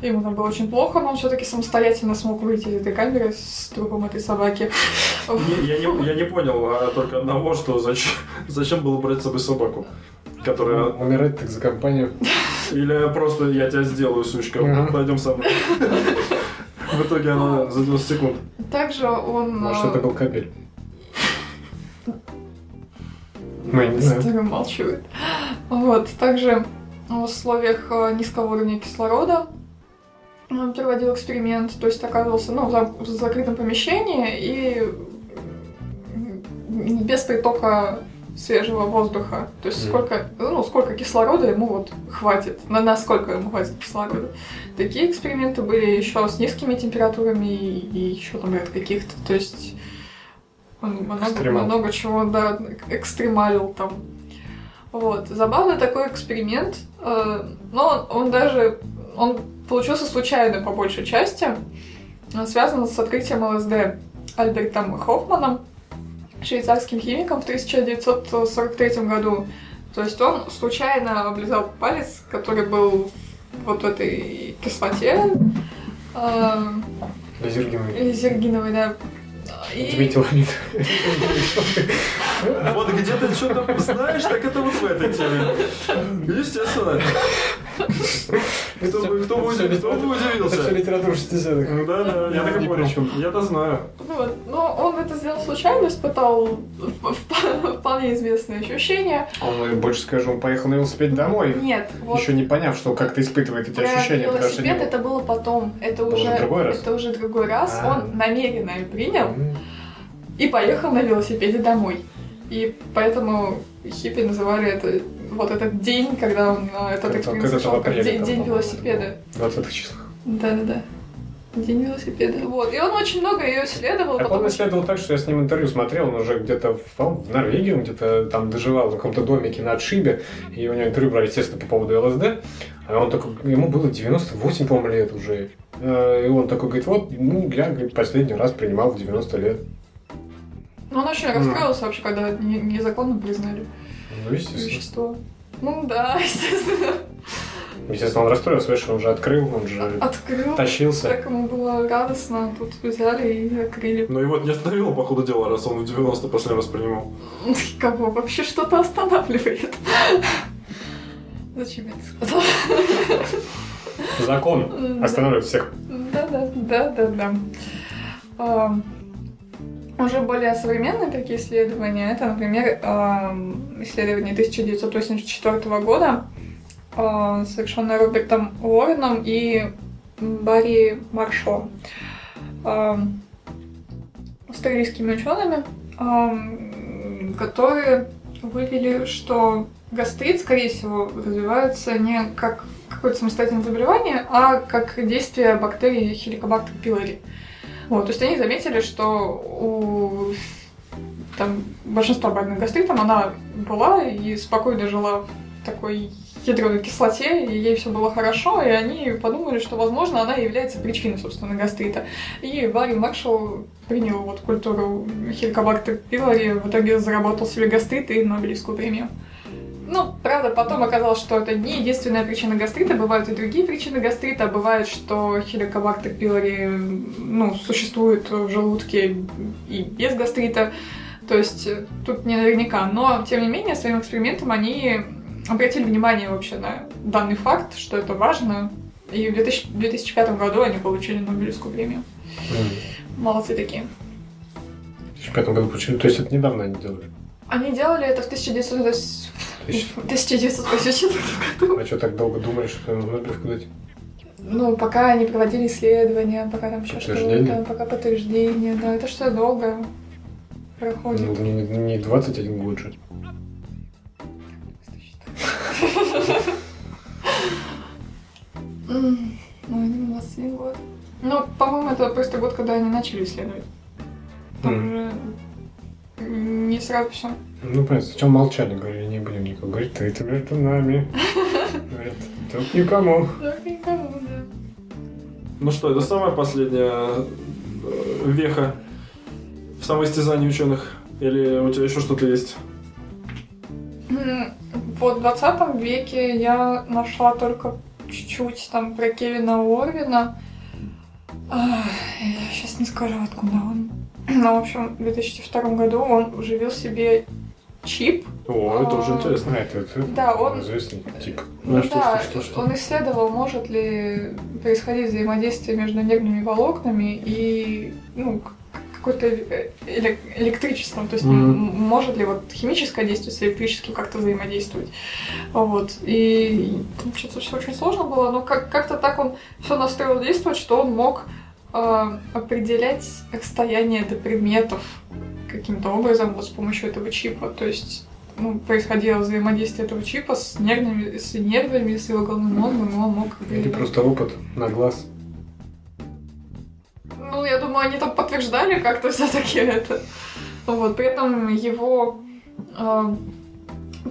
Ему там было очень плохо, но он все-таки самостоятельно смог выйти из этой камеры с трупом этой собаки. Я не, я не понял а, только одного, что зачем, зачем было брать с собой собаку. Которая... Умирать так за компанию. Или просто я тебя сделаю, сучка, Ага. пойдем со мной. В итоге она за 90 секунд. Также он... Может, это был кабель. Ну, я не знаю. Молчит. Вот, также в условиях э, низкого уровня кислорода он проводил эксперимент, то есть оказывался ну, в за- в закрытом помещении и без притока свежего воздуха. То есть Мгм. сколько, ну, сколько кислорода ему вот хватит, на насколько ему хватит кислорода. Такие эксперименты были еще с низкими температурами и, и еще там ряд каких-то. То есть он много, Экстремал. много чего, да, экстремалил там. Вот. Забавный такой эксперимент. э, Но он, он даже... Он получился случайно по большей части. Он связан с открытием ЛСД Альбертом Хоффманом, швейцарским химиком в 1943 году. То есть он случайно облизал палец, который был вот в этой кислоте. э, Лазергиновый. Зергиновой, да. И- Дметиламид. Вот где ты что-то знаешь, так это вот в этой теме. Естественно. Кто бы, кто бы, кто бы Это все удивился. литература 60-х. Ну Да, да, я так и понял. чем. Я-то знаю. Вот. Но он это сделал случайно, испытал вполне известные ощущения. Он, э, больше скажу, он поехал на велосипеде домой, Нет, вот еще не поняв, что как-то испытывает эти про ощущения, велосипед это было потом. Это уже уже, другой раз? это уже другой раз. А. Он намеренно и принял. И поехал на велосипеде домой. И поэтому хиппи называли это вот этот день, когда он этот эксперимент сошел, как день, день велосипеда. В 20-х числах. Да-да-да. День велосипеда. Вот. И он очень много ее исследовал. Так потом он исследовал так, что я с ним интервью смотрел, он уже где-то в, в Норвегии, он где-то там доживал в каком-то домике на отшибе, и у него интервью брали, естественно, по поводу ЛСД, а он такой, ему было 98, по-моему, лет уже, Э, и он такой говорит, вот, ну, я, говорит, последний раз принимал в 90 лет. Ну, он очень расстроился вообще, когда не- незаконно признали Ну, естественно. вещество. Ну да, естественно. Естественно, он расстроился, видишь, он же открыл, он же Открыл. тащился. Так ему было радостно. Тут взяли и открыли. Но его это не остановило, по ходу дела, раз он в 90 последний раз принимал. Кого вообще что-то останавливает? Зачем я это сказала? Закон останавливает всех. Да, да, да, да, да. Уже более современные такие исследования, это, например, исследование 1984 года, а, совершенное Робертом Уорреном и Барри Маршо, австралийскими учеными, которые вывели, что гастрит, скорее всего, развивается не как какое-то самостоятельное заболевание, а как действие бактерий Helicobacter pylori. Вот, то есть они заметили, что у там, большинства больных гастритом она была и спокойно жила в такой ядреной кислоте, и ей все было хорошо, и они подумали, что, возможно, она является причиной, собственно, гастрита. И Барри Маршалл принял вот культуру Helicobacter pylori, в итоге заработал себе гастрит и Нобелевскую премию. Ну, правда, потом оказалось, что это не единственная причина гастрита, бывают и другие причины гастрита. Бывает, что Helicobacter pylori ну, существует в желудке и без гастрита. То есть тут не наверняка. Но, тем не менее, своим экспериментом они обратили внимание вообще на данный факт, что это важно. И в 2000 в 2005 году они получили Нобелевскую премию. Молодцы такие. В 2005 году получили, то есть это недавно они делали. Они делали это в 1900 Тысяч. в 1984 году. А что так долго думали, что Нобелевку дать? Ну, пока они проводили исследования, пока там еще что-то, пока подтверждение, да, это что долго проходит. Ну, не, не 21 год же. Ну, не 21 год. Ну, по-моему, это просто год, когда они начали исследовать. Там М. же не сразу все. Ну, понятно, сначала молчали, говорили, не будем никого говорить, ты это между нами. Говорят, тут никому. Ну что, это самая последняя э, веха в самоистязании ученых? Или у тебя еще что-то есть? Вот в 20 веке я нашла только чуть-чуть там про Кевина Орвина. я сейчас не скажу, откуда он. Ну, в общем, в 2002 году он уживил себе чип. О, это уже А, интересно. А, это, это Да, он- известный тип. Ну, Ну что, да, что, что, что? он исследовал, может ли происходить взаимодействие между нервными волокнами и ну, к- какое-то э, эле- электричеством, то есть м- может ли вот химическое действие с электрическим как-то взаимодействовать. Вот. И там что-то все очень сложно было, но как- как-то так он все настроил действовать, что он мог э, определять расстояние до предметов каким-то образом вот с помощью этого чипа. То есть ну, происходило взаимодействие этого чипа с нервными, с нервами, с его головным мозгом, и он мог Или просто опыт на глаз. Ну, я думаю, они там подтверждали как-то все-таки это. Вот, при этом его э,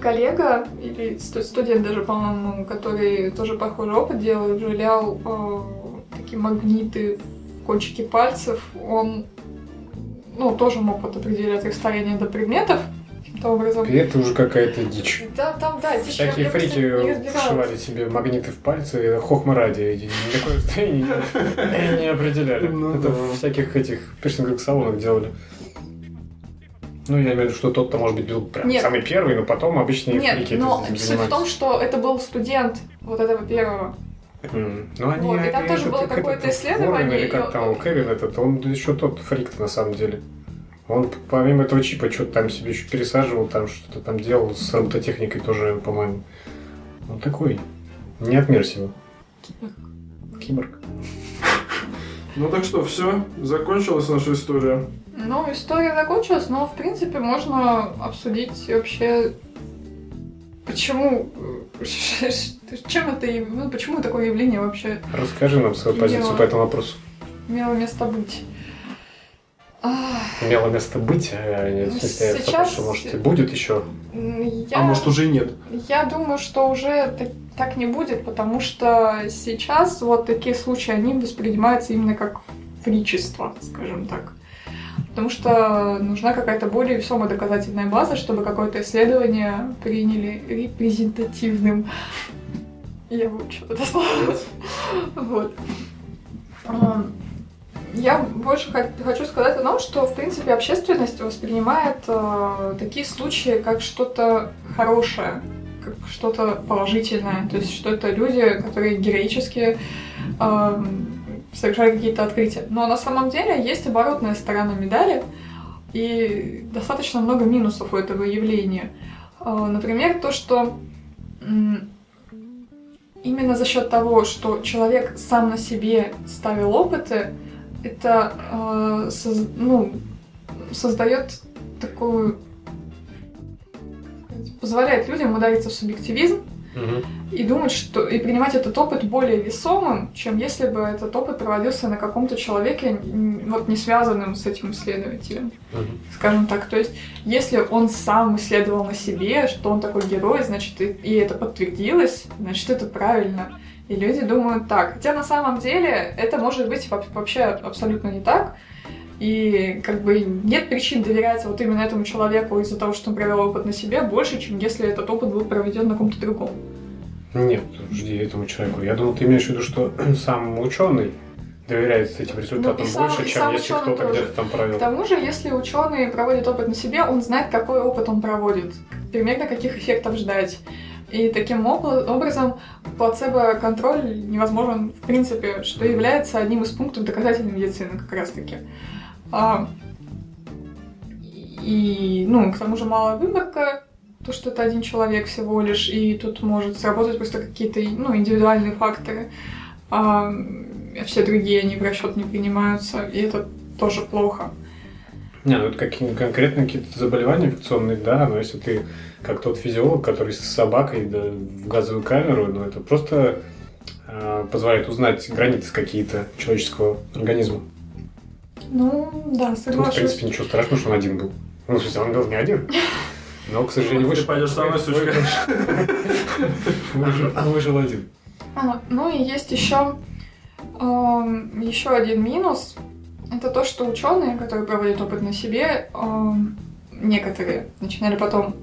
коллега, или сту- студент даже, по-моему, который тоже похожий опыт делал, вживлял э, такие магниты в кончики пальцев, он ну, тоже мог вот определять расстояние до предметов каким-то образом. И это уже какая-то дичь. Да, там, да, дичь, я- Всякие я фрики разбиралась. вшивали себе магниты в пальцы, хохма ради, никакое расстояние не- определяли. Ну Это в всяких этих пирсинговых салонах делали. Ну, я имею в виду, что тот-то, может быть, был прям Нет. самый первый, но потом обычные Нет, фрики но этим суть в том, что это был студент вот этого первого. М. Ну, они, Вот, и там это- тоже это- было как какое-то исследование, Уоррен или и как он- там, Кевин этот, он еще тот фрик на самом деле. Он помимо этого чипа что-то там себе еще пересаживал, там что-то там делал с робототехникой тоже, по-моему. Он такой, не от мира сего. Киборг. Ну так что, все, закончилась наша история. Ну, история закончилась, но, в принципе, можно обсудить вообще, почему, э, чем это, ну, почему такое явление вообще Расскажи нам свою позицию по этому вопросу. имело место быть. Имело место быть, а не в Ну, смысле, сейчас- что, может, и будет еще. Я, А может уже и нет. я думаю, что уже так, так не будет, потому что сейчас вот такие случаи, они воспринимаются именно как фричество, скажем так. Потому что нужна какая-то более весомая доказательная база, чтобы какое-то исследование приняли репрезентативным. Я выучила это слово. Вот. Я больше хо- хочу сказать о том, что, в принципе, общественность воспринимает э, такие случаи как что-то хорошее, как что-то положительное. То есть, что это люди, которые героически эм, совершают какие-то открытия. Но на самом деле есть оборотная сторона медали, и достаточно много минусов у этого явления. Э, Например, то, что именно за счет того, что человек сам на себе ставил опыты, это э, соз- ну, создает такую позволяет людям удариться в субъективизм и думать, что и принимать этот опыт более весомым, чем если бы этот опыт проводился на каком-то человеке, вот не связанным с этим исследователем, скажем так. То есть, если он сам исследовал на себе, что он такой герой, значит, и, и это подтвердилось, значит, это правильно. И люди думают так. Хотя на самом деле это может быть во- вообще абсолютно не так. И как бы нет причин доверять вот именно этому человеку из-за того, что он провел опыт на себе, больше, чем если этот опыт был проведен на ком-то другом. Нет, жди этому человеку. Я думал, ты имеешь в виду, что сам ученый доверяет этим результатам Ну, сам- больше, чем если кто-то тоже. где-то там провел. К тому же, если ученый проводит опыт на себе, он знает, какой опыт он проводит, примерно каких эффектов ждать. И таким образом плацебо-контроль невозможен в принципе, что является одним из пунктов доказательной медицины как раз-таки. А, и, ну, к тому же малая выборка, то, что это один человек всего лишь, и тут может сработать просто какие-то ну, индивидуальные факторы. А, а все другие, они в расчет не принимаются, и это тоже плохо. Не, ну это какие конкретно какие-то заболевания инфекционные, да, но если ты как тот физиолог, который с собакой да, в газовую камеру, ну это просто э, позволяет узнать границы какие-то человеческого организма. Ну, да, Тут, в соглашусь. принципе, ничего страшного, что он один был. Ну, в смысле, он был не один. Но, к сожалению, Ты выжил. пойдешь со мной, сучка. Выжил, один. А, ну и есть еще еще один минус. Это то, что ученые, которые проводят опыт на себе, эм, некоторые начинали потом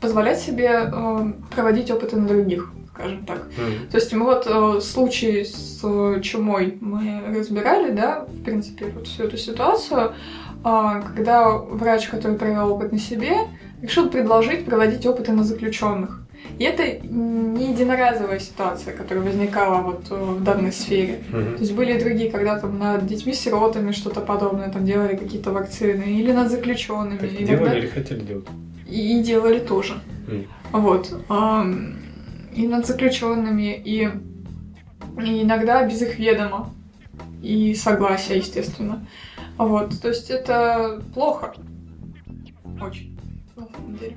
позволять себе э, проводить опыты на других, скажем так. Мгм. То есть мы вот э, случай с э, чумой мы разбирали, да, в принципе, вот всю эту ситуацию, а, когда врач, который провел опыт на себе, решил предложить проводить опыты на заключенных. И это не единоразовая ситуация, которая возникала вот э, в данной сфере. Мгм. То есть были и другие, когда там над детьми-сиротами что-то подобное, там делали какие-то вакцины, или над заключенными. Так делали или хотели делать? И делали тоже. М. Вот. И над заключенными, и, и иногда без их ведома. И согласия, естественно. Вот. То есть это плохо. Очень. На самом деле.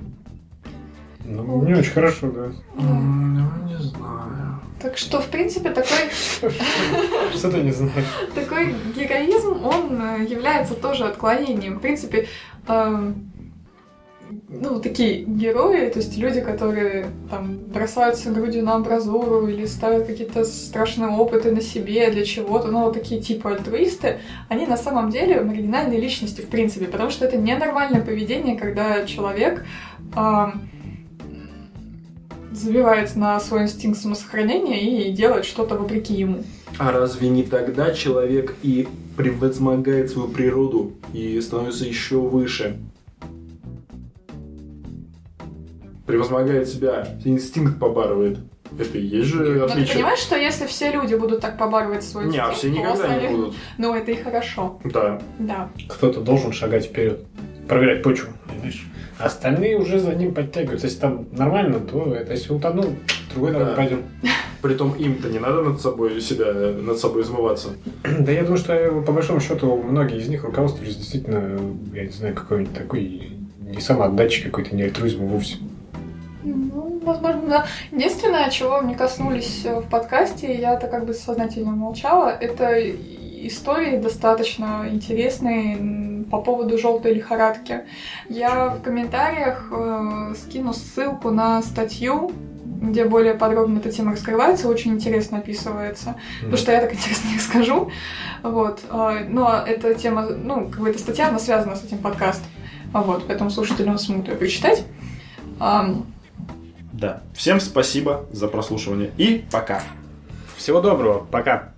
Ну, не очень хорошо, да. М, Ну, не знаю. Так что, в принципе, такой, Что ты не знаешь? такой героизм, он э, является тоже отклонением. В принципе, ну, такие герои, то есть люди, которые там бросаются грудью на амбразуру или ставят какие-то страшные опыты на себе для чего-то, ну, вот такие типа альтруисты, они на самом деле маргинальные личности, в принципе, потому что это ненормальное поведение, когда человек ам, забивает на свой инстинкт самосохранения и делает что-то вопреки ему. А разве не тогда человек и превозмогает свою природу и становится еще выше? Превозмогает себя, инстинкт побарывает. Это и есть же Но ты отличие. понимаешь, что если все люди будут так побарывать свой Не, а все никогда не будут. Ну, это и хорошо, Да. да. Кто-то должен шагать вперед, проверять почву, понимаешь? А Остальные уже за ним подтягиваются. Если там нормально, то это если утонул, другой Да. пойдем. Притом им-то не надо над собой себя, над собой измываться. Да я думаю, что по большому счету многие из них руководствовались действительно, я не знаю, какой-нибудь такой не самоотдачей какой-то, не альтруизмом вовсе. Ну, возможно, да. Единственное, чего мне коснулись э, в подкасте, и я-то как бы сознательно молчала, это истории достаточно интересные по поводу желтой лихорадки. Я в комментариях э, скину ссылку на статью, где более подробно эта тема раскрывается, очень интересно описывается. Потому что я так интересно не расскажу. Вот. А, Но эта тема, ну, как бы эта статья, она связана с этим подкастом. Вот, поэтому слушатели смогут ее прочитать. Да. Всем спасибо за прослушивание и пока. Всего доброго, пока.